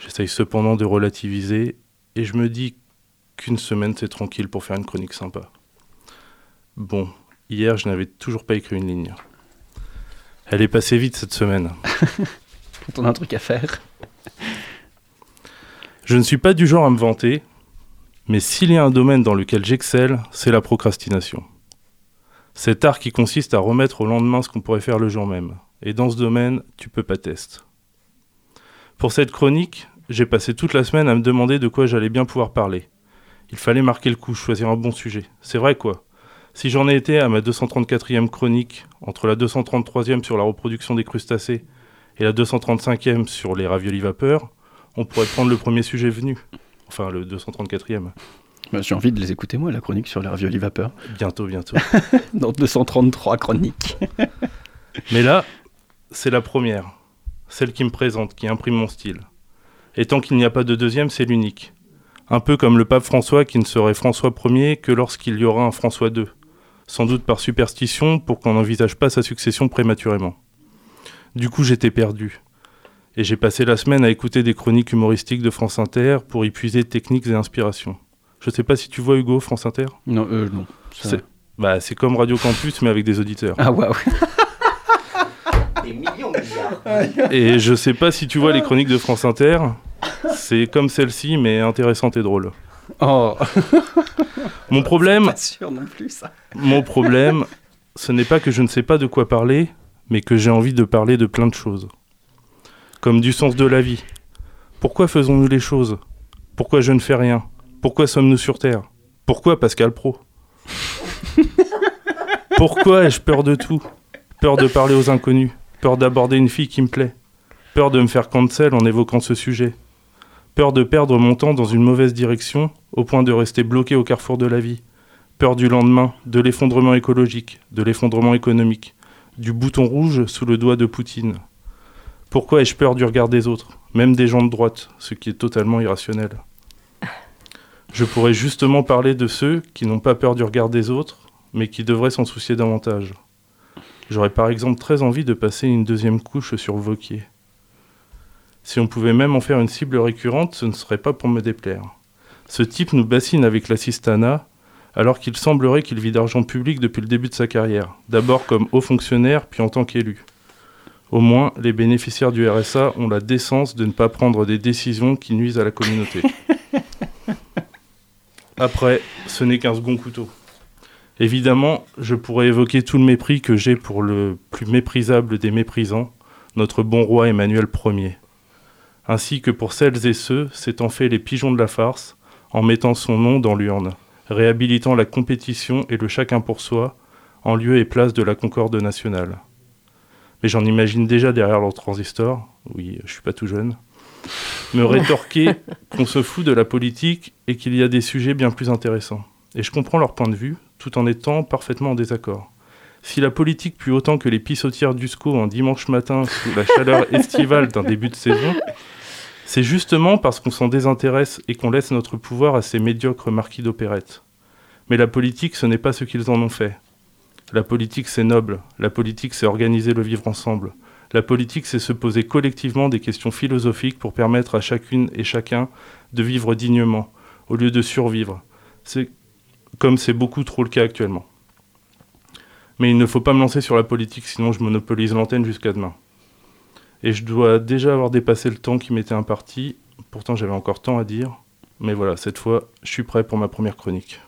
J'essaye cependant de relativiser et je me dis qu'une semaine c'est tranquille pour faire une chronique sympa. Bon, hier je n'avais toujours pas écrit une ligne. Elle est passée vite cette semaine. [laughs] Quand on a un truc à faire. Je ne suis pas du genre à me vanter, mais s'il y a un domaine dans lequel j'excelle, c'est la procrastination. Cet art qui consiste à remettre au lendemain ce qu'on pourrait faire le jour même. Et dans ce domaine, tu peux pas tester. Pour cette chronique, j'ai passé toute la semaine à me demander de quoi j'allais bien pouvoir parler. Il fallait marquer le coup, choisir un bon sujet. C'est vrai quoi. Si j'en ai été à ma 234e chronique, entre la 233e sur la reproduction des crustacés et la 235e sur les raviolis vapeur, on pourrait prendre le premier sujet venu. Enfin, le 234e. Bah, J'ai envie de les écouter, moi, la chronique sur les raviolis vapeur. Bientôt, bientôt. [laughs] Dans 233 chroniques. [laughs] Mais là, c'est la première. Celle qui me présente, qui imprime mon style. Et tant qu'il n'y a pas de deuxième, c'est l'unique. Un peu comme le pape François qui ne serait François Ier que lorsqu'il y aura un François II. Sans doute par superstition pour qu'on n'envisage pas sa succession prématurément. Du coup, j'étais perdu. Et j'ai passé la semaine à écouter des chroniques humoristiques de France Inter pour y puiser techniques et inspirations. Je sais pas si tu vois Hugo, France Inter? Non, euh, non. ça- C'est bah, c'est comme Radio Campus mais avec des auditeurs. Ah, waouh. [laughs] Des millions de. Et je sais pas si tu vois les chroniques de France Inter. C'est comme celle-ci, mais intéressante et drôle. Oh, Mon problème, [laughs] pas sûr non plus, ça. mon problème, ce n'est pas que je ne sais pas de quoi parler, mais que j'ai envie de parler de plein de choses. Comme du sens de la vie. Pourquoi faisons-nous les choses? Pourquoi je ne fais rien? Pourquoi sommes-nous sur Terre? Pourquoi Pascal Pro? [laughs] Pourquoi ai-je peur de tout? Peur de parler aux inconnus Peur d'aborder une fille qui me plaît Peur de me faire cancel en évoquant ce sujet Peur de perdre mon temps dans une mauvaise direction au point de rester bloqué au carrefour de la vie Peur du lendemain, de l'effondrement écologique, de l'effondrement économique, du bouton rouge sous le doigt de Poutine. Pourquoi ai-je peur du regard des autres, même des gens de droite, ce qui est totalement irrationnel Je pourrais justement parler de ceux qui n'ont pas peur du regard des autres, mais qui devrait s'en soucier davantage. J'aurais par exemple très envie de passer une deuxième couche sur Vauquier. Si on pouvait même en faire une cible récurrente, ce ne serait pas pour me déplaire. Ce type nous bassine avec l'assistanat, alors qu'il semblerait qu'il vit d'argent public depuis le début de sa carrière, d'abord comme haut fonctionnaire, puis en tant qu'élu. Au moins, les bénéficiaires du RSA ont la décence de ne pas prendre des décisions qui nuisent à la communauté. [laughs] Après, ce n'est qu'un second couteau. Évidemment, je pourrais évoquer tout le mépris que j'ai pour le plus méprisable des méprisants, notre bon roi Emmanuel Ier, ainsi que pour celles et ceux s'étant fait les pigeons de la farce en mettant son nom dans l'urne, réhabilitant la compétition et le chacun pour soi en lieu et place de la concorde nationale. Mais j'en imagine déjà derrière leur transistor, oui, je suis pas tout jeune, me rétorquer [laughs] qu'on se fout de la politique et qu'il y a des sujets bien plus intéressants. Et je comprends leur point de vue, tout en étant parfaitement en désaccord. Si la politique pue autant que les pissotières d'Usco un dimanche matin sous la chaleur [laughs] estivale d'un début de saison, c'est justement parce qu'on s'en désintéresse et qu'on laisse notre pouvoir à ces médiocres marquis d'opérette. Mais la politique, ce n'est pas ce qu'ils en ont fait. La politique, c'est noble. La politique, c'est organiser le vivre ensemble. La politique, c'est se poser collectivement des questions philosophiques pour permettre à chacune et chacun de vivre dignement, au lieu de survivre. C'est comme c'est beaucoup trop le cas actuellement. Mais il ne faut pas me lancer sur la politique, sinon je monopolise l'antenne jusqu'à demain. Et je dois déjà avoir dépassé le temps qui m'était imparti. Pourtant, j'avais encore tant à dire. Mais voilà, cette fois, je suis prêt pour ma première chronique.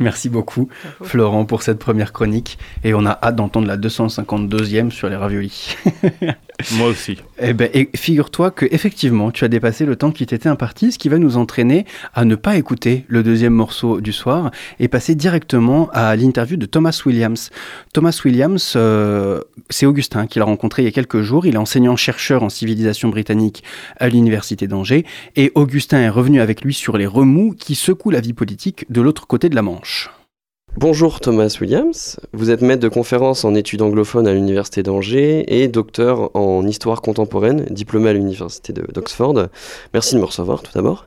Merci beaucoup, Florent, pour cette première chronique. Et on a hâte d'entendre la 252e sur les raviolis. [laughs] Moi aussi. Eh ben, et figure-toi que effectivement, tu as dépassé le temps qui t'était imparti, ce qui va nous entraîner à ne pas écouter le deuxième morceau du soir et passer directement à l'interview de Thomas Williams. Thomas Williams, euh, c'est Augustin qu'il a rencontré il y a quelques jours. Il est enseignant-chercheur en civilisation britannique à l'université d'Angers et Augustin est revenu avec lui sur les remous qui secouent la vie politique de l'autre côté de la Manche. Bonjour Thomas Williams, vous êtes maître de conférence en études anglophones à l'Université d'Angers et docteur en histoire contemporaine, diplômé à l'Université d'Oxford. Merci de me recevoir tout d'abord.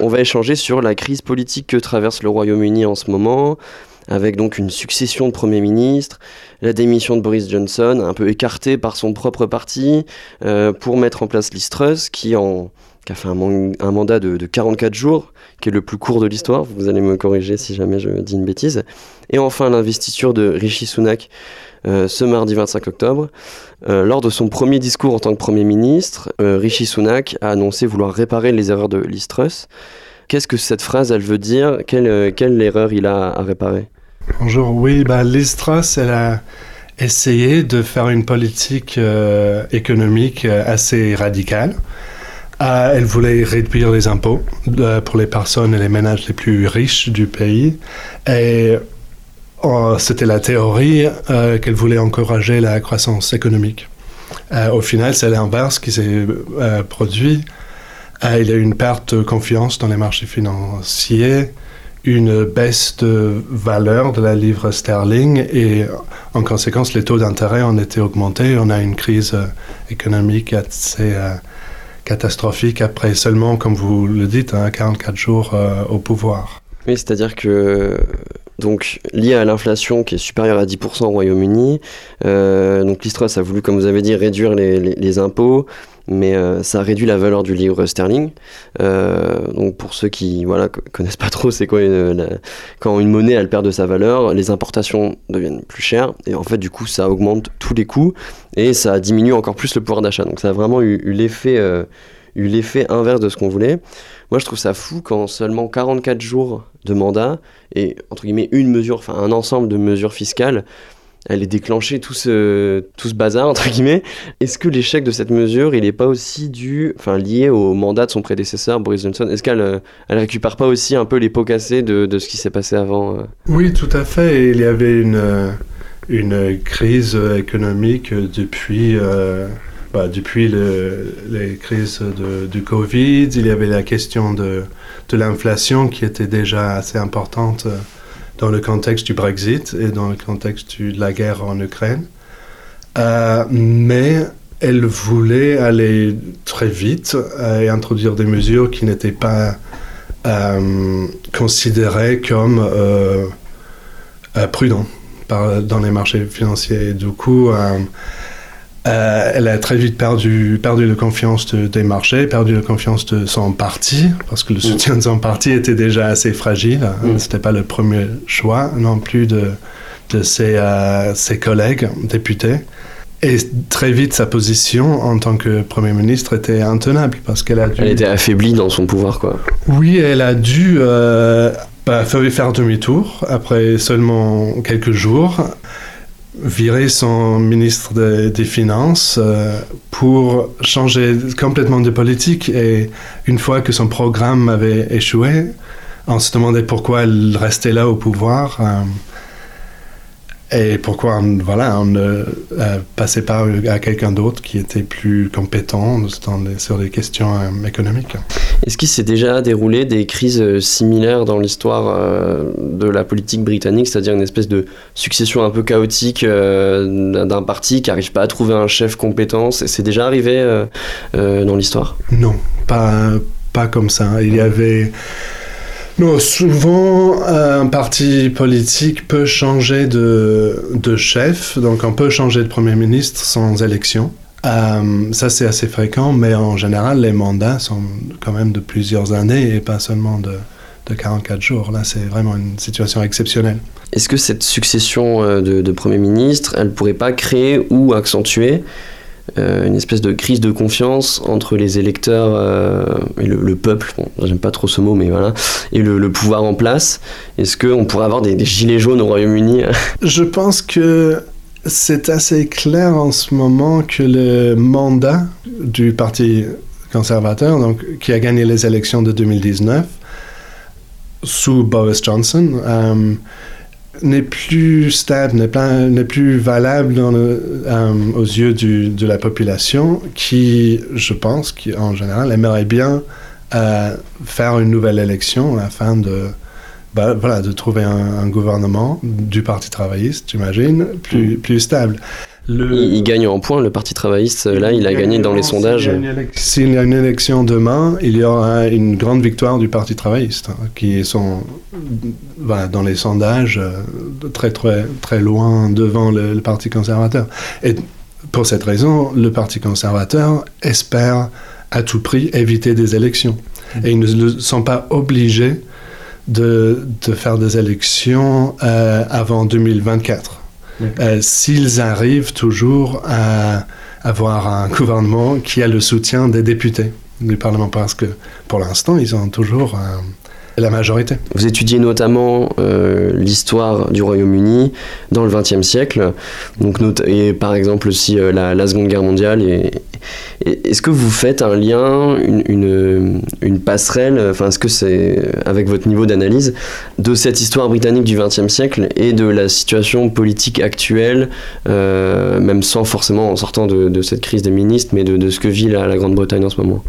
On va échanger sur la crise politique que traverse le Royaume-Uni en ce moment, avec donc une succession de premiers ministres, la démission de Boris Johnson, un peu écarté par son propre parti, euh, pour mettre en place Liz qui, en, qui a fait un, man- un mandat de, de 44 jours, qui est le plus court de l'histoire. Vous allez me corriger si jamais je dis une bêtise. Et enfin, l'investiture de Rishi Sunak euh, ce mardi 25 octobre. Euh, lors de son premier discours en tant que Premier ministre, euh, Rishi Sunak a annoncé vouloir réparer les erreurs de Liz Truss. Qu'est-ce que cette phrase, elle veut dire? Quelle, euh, quelle erreur il a à réparer? Bonjour, oui, bah, Liz Truss, elle a essayé de faire une politique économique assez radicale. Euh, elle voulait réduire les impôts euh, pour les personnes et les ménages les plus riches du pays. Et euh, c'était la théorie qu'elle voulait encourager la croissance économique. Au final, c'est l'inverse qui s'est produit. Il y a eu une perte de confiance dans les marchés financiers, une baisse de valeur de la livre sterling et en conséquence les taux d'intérêt ont été augmentés. On a une crise économique assez catastrophique après seulement, comme vous le dites, hein, 44 jours euh, au pouvoir. Oui, c'est-à-dire que, donc, lié à l'inflation qui est supérieure à 10% au Royaume-Uni, euh, donc Liz Truss a voulu, comme vous avez dit, réduire les impôts, mais euh, ça réduit la valeur du livre sterling. Euh, donc, pour ceux qui voilà, co- connaissent pas trop, c'est quoi une- quand une monnaie elle perd de sa valeur, les importations deviennent plus chères, et en fait, du coup, ça augmente tous les coûts, et ça diminue encore plus le pouvoir d'achat. Donc, ça a vraiment eu, eu l'effet euh, eu l'effet inverse de ce qu'on voulait. Moi, je trouve ça fou quand seulement 44 jours de mandat et, entre guillemets, une mesure, enfin, un ensemble de mesures fiscales, elle est déclenchée tout ce, tout ce bazar, entre guillemets. Est-ce que l'échec de cette mesure, il n'est pas aussi dû, enfin, lié au mandat de son prédécesseur, Boris Johnson? Est-ce qu'elle euh, elle récupère pas aussi un peu les pots cassés de, de ce qui s'est passé avant euh? Oui, tout à fait. Il y avait une, une crise économique depuis, euh, bah, depuis le- les crises de, du Covid. Il y avait la question de, de l'inflation qui était déjà assez importante dans le contexte du Brexit et dans le contexte de la guerre en Ukraine. Euh, mais elle voulait aller très vite euh, et introduire des mesures qui n'étaient pas euh, considérées comme prudent par- dans les marchés financiers. Et du coup, euh, elle a très vite perdu, perdu la confiance de- des marchés, perdu la confiance de son parti, parce que le soutien de son parti était déjà assez fragile. Mm. C'était pas le premier choix non plus de, de ses, euh, ses collègues députés. Et très vite, sa position en tant que Premier ministre était intenable, parce qu'elle a dû... Elle était affaiblie dans son pouvoir, quoi. Oui, elle a dû euh, bah, faire faire demi-tour après seulement quelques jours, virer son ministre de- des Finances euh, pour changer complètement de politique. Et une fois que son programme avait échoué, on se demandait pourquoi elle restait là au pouvoir. euh, et pourquoi on, voilà, on ne euh, passait pas à quelqu'un d'autre qui était plus compétent dans les- sur les questions euh, économiques. Est-ce qu'il s'est déjà déroulé des crises euh, similaires dans l'histoire euh, de la politique britannique, c'est-à-dire une espèce de succession un peu chaotique euh, d'un- parti qui n'arrive pas à trouver un chef compétent? C'est déjà arrivé euh, euh, dans l'histoire? Non, pas, pas comme ça. Il y avait... Non, souvent, un parti politique peut changer de, de chef, donc on peut changer de Premier ministre sans élection. Euh, ça, c'est assez fréquent, mais en général, les mandats sont quand même de plusieurs années et pas seulement de, de 44 jours. Là, c'est vraiment une situation exceptionnelle. Est-ce que cette succession euh, de, de Premier ministre, elle pourrait pas créer ou accentuer euh, une espèce de crise de confiance entre les électeurs euh, et le, le peuple, j'aime pas trop ce mot, mais voilà, et le, pouvoir en place. Est-ce qu'on pourrait avoir des, gilets jaunes au Royaume-Uni Je pense que c'est assez clair en ce moment que le mandat du Parti conservateur, donc, qui a gagné les élections de 2019, sous Boris Johnson, euh, n'est plus stable, n'est pas- n'est plus valable dans le- euh, aux yeux du- de la population qui, je pense, qui en général aimerait bien euh, faire une nouvelle élection afin de, bah, voilà, de trouver un, un gouvernement du Parti travailliste, j'imagine, plus, plus stable. Le- il, il gagne en points, le Parti travailliste, là, il a gagné dans les sondages. S'il y, a une élection demain, il y aura une grande victoire du Parti travailliste, hein, qui sont voilà, dans les sondages euh, très, très, très loin devant le, le Parti conservateur. Et pour cette raison, le Parti conservateur espère à tout prix éviter des élections. Et ils ne sont pas obligés de, de faire des élections euh, avant 2024. Euh, S'ils arrivent toujours à avoir un gouvernement qui a le soutien des députés du Parlement, parce que pour l'instant, ils ont toujours Vous étudiez notamment euh, l'histoire du Royaume-Uni dans le XXe siècle, donc et par exemple aussi euh, la, Seconde Guerre mondiale. Est-ce que vous faites un lien, une, passerelle, enfin est-ce que c'est avec votre niveau d'analyse de cette histoire britannique du XXe siècle et de la situation politique actuelle, euh, même sans forcément en sortant de, cette crise des ministres, mais de, ce que vit la Grande-Bretagne en ce moment?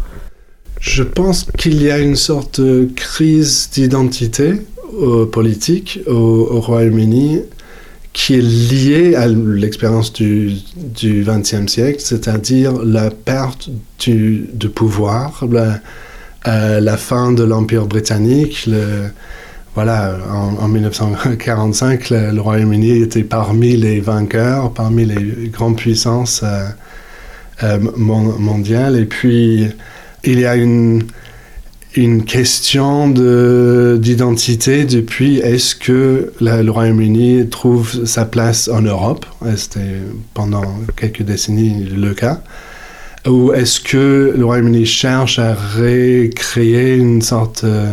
Je pense qu'il y a une sorte de crise d'identité euh, politique au, au Royaume-Uni qui est liée à l'expérience du, XXe siècle, c'est-à-dire la perte du, pouvoir, la, euh, la fin de l'Empire britannique. Voilà, en, en 1945, le, Royaume-Uni était parmi les vainqueurs, parmi les grandes puissances euh, mon- mondiales. Et puis, il y a une, une question de- d'identité depuis est-ce que le Royaume-Uni trouve sa place en Europe? C'était pendant quelques décennies le cas. Ou est-ce que le Royaume-Uni cherche à recréer une sorte de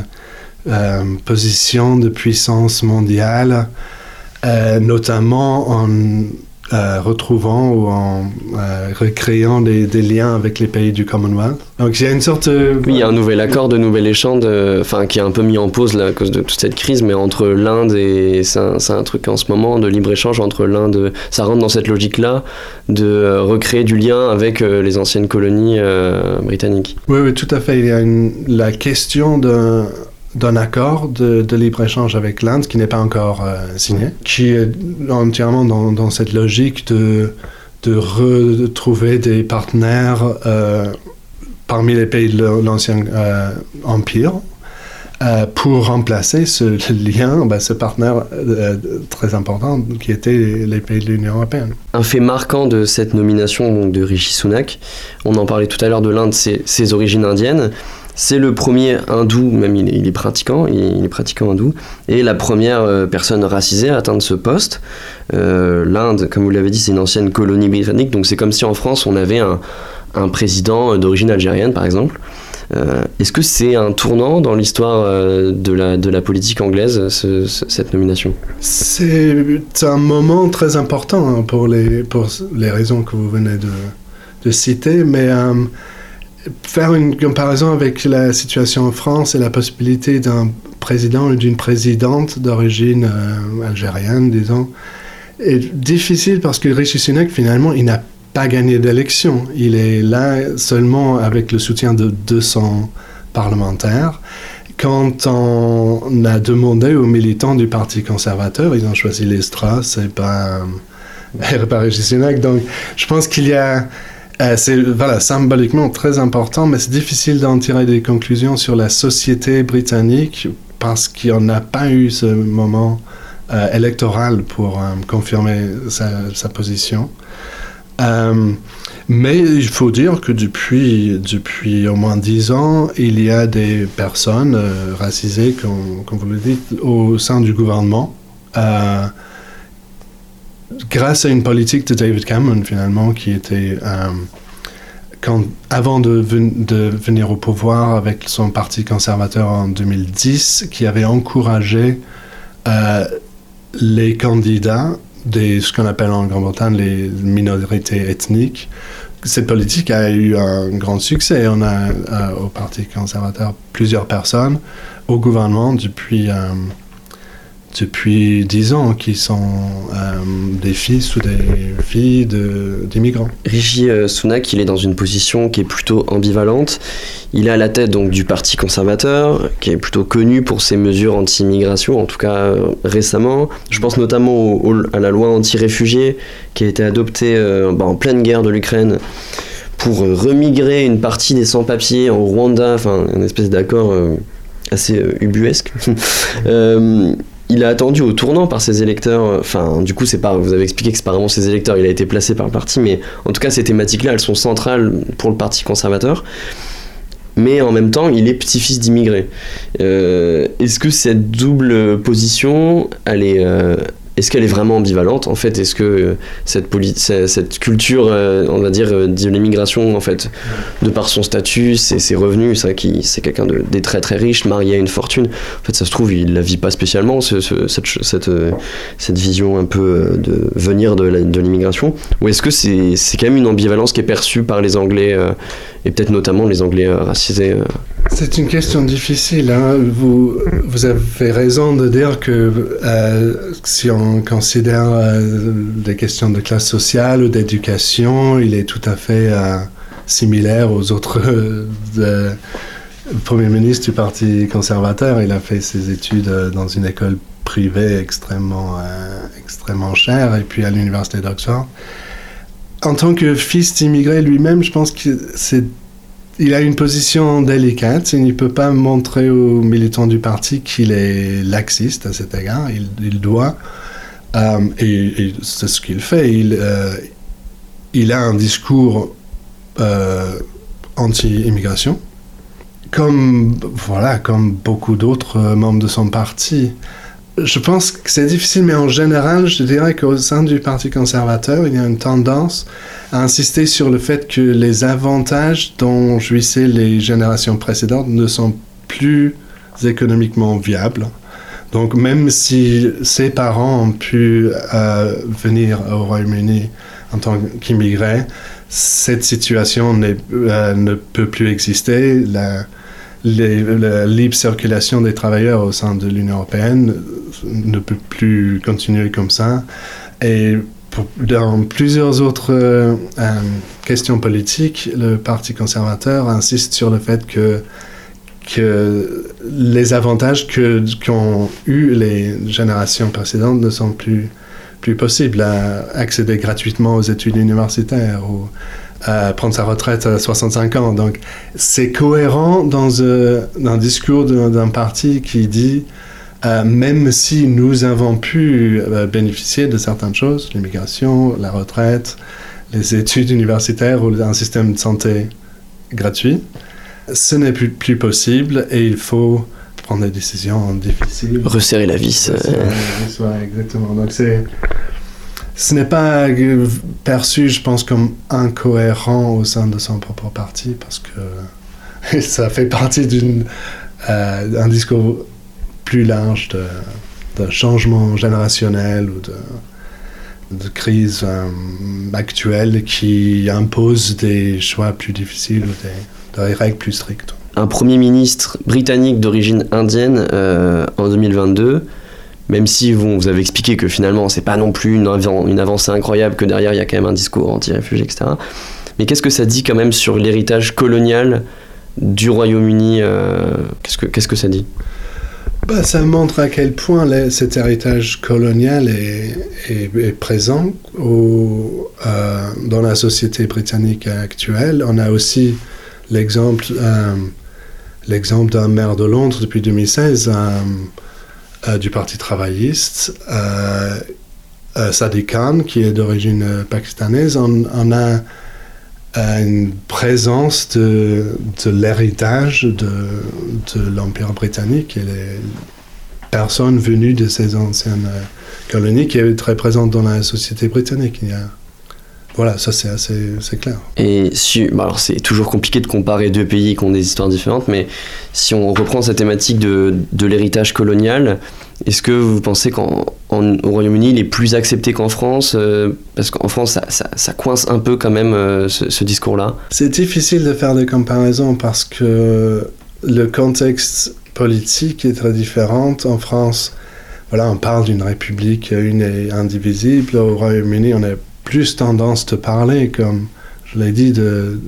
euh, position de puissance mondiale, euh, notamment en euh, retrouvant ou en euh, recréant des, des liens avec les pays du Commonwealth. Donc il y a une sorte de... Oui, il y a un nouvel accord de nouvel-échange, de- enfin qui est un peu mis en pause là, à cause de toute cette crise, mais entre l'Inde et c'est un, truc en ce moment de libre-échange entre l'Inde, ça rentre dans cette logique-là de euh, recréer du lien avec euh, les anciennes colonies euh, britanniques. Oui, oui, tout à fait. Il y a une- la question d'un d'un accord de, libre-échange avec l'Inde qui n'est pas encore euh, signé, qui est entièrement dans, cette logique de, retrouver des partenaires euh, parmi les pays de l'ancien euh, empire, pour remplacer ce lien, bah, ce partenaire très important qui était les pays de l'Union européenne. Un fait marquant de cette nomination de Rishi Sunak, on en parlait tout à l'heure de l'Inde, ses origines indiennes. C'est le premier hindou, même il est, pratiquant, il est, pratiquant hindou, et la première euh, personne racisée à atteindre ce poste. Euh, L'Inde, comme vous l'avez dit, c'est une ancienne colonie britannique, donc c'est comme si en France on avait un, un président d'origine algérienne, par exemple. Euh, Est-ce que c'est un tournant dans l'histoire euh, de, la, de la politique anglaise, ce- ce- cette nomination? C'est un moment très important hein, pour les, pour les raisons que vous venez de, de citer, mais euh, faire une comparaison avec la situation en France et la possibilité d'un président ou d'une présidente d'origine euh, algérienne, disons, est difficile parce que Rishi Sunak, finalement, il n'a pas gagné d'élection. Il est là seulement avec le soutien de 200 parlementaires. Quand on a demandé aux militants du Parti conservateur, ils ont choisi les Strass et pas, [laughs] pas Rishi Sunak. Donc, je pense qu'il y a. euh, c'est voilà, symboliquement très important, mais c'est difficile d'en tirer des conclusions sur la société britannique parce qu'il n'y en a pas eu ce moment euh, électoral pour euh, confirmer sa, position. Mais il faut dire que depuis, depuis au moins dix ans, il y a des personnes racisées, comme, comme vous le dites, au sein du gouvernement. Grâce à une politique de David Cameron, finalement, qui était, euh, quand, avant de, ven- de venir au pouvoir avec son parti conservateur en 2010, qui avait encouragé euh, les candidats des ce qu'on appelle en Grande-Bretagne les minorités ethniques. Cette politique a eu un grand succès. On a euh, au Parti conservateur plusieurs personnes au gouvernement depuis, depuis 10 ans qui sont euh, des fils ou des filles de- d'immigrants. Rishi euh, Sunak, il est dans une position qui est plutôt ambivalente. Il est à la tête donc du Parti conservateur, qui est plutôt connu pour ses mesures anti-immigration, en tout cas euh, récemment. Je pense notamment au- au- à la loi anti-réfugiés qui a été adoptée bah, en pleine guerre de l'Ukraine pour remigrer une partie des sans-papiers en Rwanda, enfin une espèce d'accord assez ubuesque. [laughs] Il a attendu au tournant par ses électeurs. euh, Enfin, du coup, c'est pas. Vous avez expliqué que c'est pas vraiment ses électeurs. Il a été placé par le parti, mais en tout cas, ces thématiques-là, elles sont centrales pour le parti conservateur. Mais en même temps, il est petit-fils d'immigrés. Euh, Est-ce que cette double position, elle est, euh, est-ce qu'elle est vraiment ambivalente En fait, est-ce que euh, cette, culture, euh, on va dire, euh, de l'immigration, en fait, de par son statut, ses, revenus, c'est qu'il c'est quelqu'un de, des très très riche, marié à une fortune. En fait, ça se trouve, il la vit pas spécialement, ce- ce- cette, vision un peu de venir de l'immigration. Ou est-ce que c'est quand même une ambivalence qui est perçue par les Anglais, et peut-être notamment les Anglais racisés C'est une question difficile. hein. Vous, vous avez raison de dire que euh, si on considère euh, des questions de classe sociale ou d'éducation, il est tout à fait euh, similaire aux autres de- le Premier ministre du Parti conservateur. Il a fait ses études dans une école privée extrêmement, extrêmement chère et puis à l'université d'Oxford. En tant que fils d'immigré lui-même, je pense que c'est il a une position délicate. Il ne peut pas montrer aux militants du parti qu'il est laxiste à cet égard. Il, doit, euh, et, c'est ce qu'il fait. Il, euh, a un discours euh, anti-immigration, comme voilà, comme beaucoup d'autres membres de son parti. Je pense que c'est difficile, mais en général, je dirais qu'au sein du Parti conservateur, il y a une tendance à insister sur le fait que les avantages dont jouissaient les générations précédentes ne sont plus économiquement viables. Donc même si ses parents ont pu euh, venir au Royaume-Uni en tant qu'immigrés, cette situation euh, ne peut plus exister. La libre circulation des travailleurs au sein de l'Union européenne ne peut plus continuer comme ça. Et dans plusieurs autres euh, euh, questions politiques, le Parti conservateur insiste sur le fait que, que les avantages qu'ont eu les générations précédentes ne sont plus, plus possibles. À accéder gratuitement aux études universitaires euh, prendre sa retraite à 65 ans. Donc, c'est cohérent dans euh, un discours d'un parti qui dit, euh, même si nous avons pu euh, bénéficier de certaines choses, l'immigration, la retraite, les études universitaires ou un système de santé gratuit, ce n'est plus, plus possible et il faut prendre des décisions difficiles. Resserrer la vis. Resserrer euh, la vis, ouais, exactement. Donc c'est, ce n'est pas euh, perçu, je pense, comme incohérent au sein de son propre parti parce que [laughs] ça fait partie euh, d'un discours plus large de, changement générationnel ou de, de crise euh, actuelle qui impose des choix plus difficiles ou des, règles plus strictes. un Premier ministre britannique d'origine indienne en 2022, même si bon, vous avez expliqué que finalement c'est pas non plus une, une avancée incroyable, que derrière il y a quand même un discours anti-réfugié, etc. Mais qu'est-ce que ça dit quand même sur l'héritage colonial du Royaume-Uni euh, qu'est-ce, que, que ça dit? Bah, ça montre à quel point cet héritage colonial est, présent euh, dans la société britannique actuelle. On a aussi l'exemple euh, l'exemple d'un maire de Londres depuis 2016 euh, euh, du Parti travailliste, euh, euh, Sadiq Khan, qui est d'origine euh, pakistanaise. On a euh, une présence de, l'héritage de, l'Empire britannique et les personnes venues de ces anciennes euh, colonies qui est très présente dans la société britannique. Voilà, ça c'est assez c'est clair. Et si, bah alors c'est toujours compliqué de comparer deux pays qui ont des histoires différentes, mais si on reprend cette thématique de, de l'héritage colonial, est-ce que vous pensez qu'au Royaume-Uni, il est plus accepté qu'en France euh, Parce qu'en France, ça, ça- ça coince un peu quand même euh, ce, ce discours-là? C'est difficile de faire des comparaisons parce que le contexte politique est très différent. En France, voilà, on parle d'une république une et indivisible. Au Royaume-Uni, on a plus tendance de parler, comme je l'ai dit, de,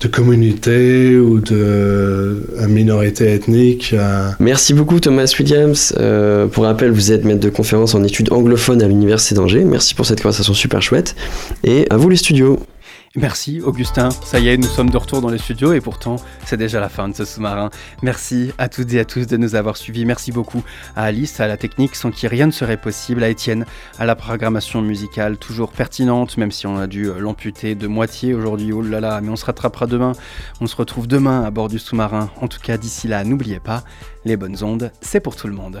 de communauté ou de euh, minorité ethnique. euh, Merci beaucoup Thomas Williams. Euh, pour rappel, vous êtes maître de conférence en études anglophones à l'Université d'Angers. Merci pour cette conversation super chouette. Et à vous les studios. Merci Augustin, ça y est, nous sommes de retour dans les studios et pourtant c'est déjà la fin de ce sous-marin. Merci à toutes et à tous de nous avoir suivis, merci beaucoup à Alice, à la technique sans qui rien ne serait possible, à Étienne, à la programmation musicale toujours pertinente même si on a dû l'amputer de moitié aujourd'hui, oh là là, mais on se rattrapera demain, on se retrouve demain à bord du sous-marin. En tout cas d'ici là, n'oubliez pas, les bonnes ondes, c'est pour tout le monde.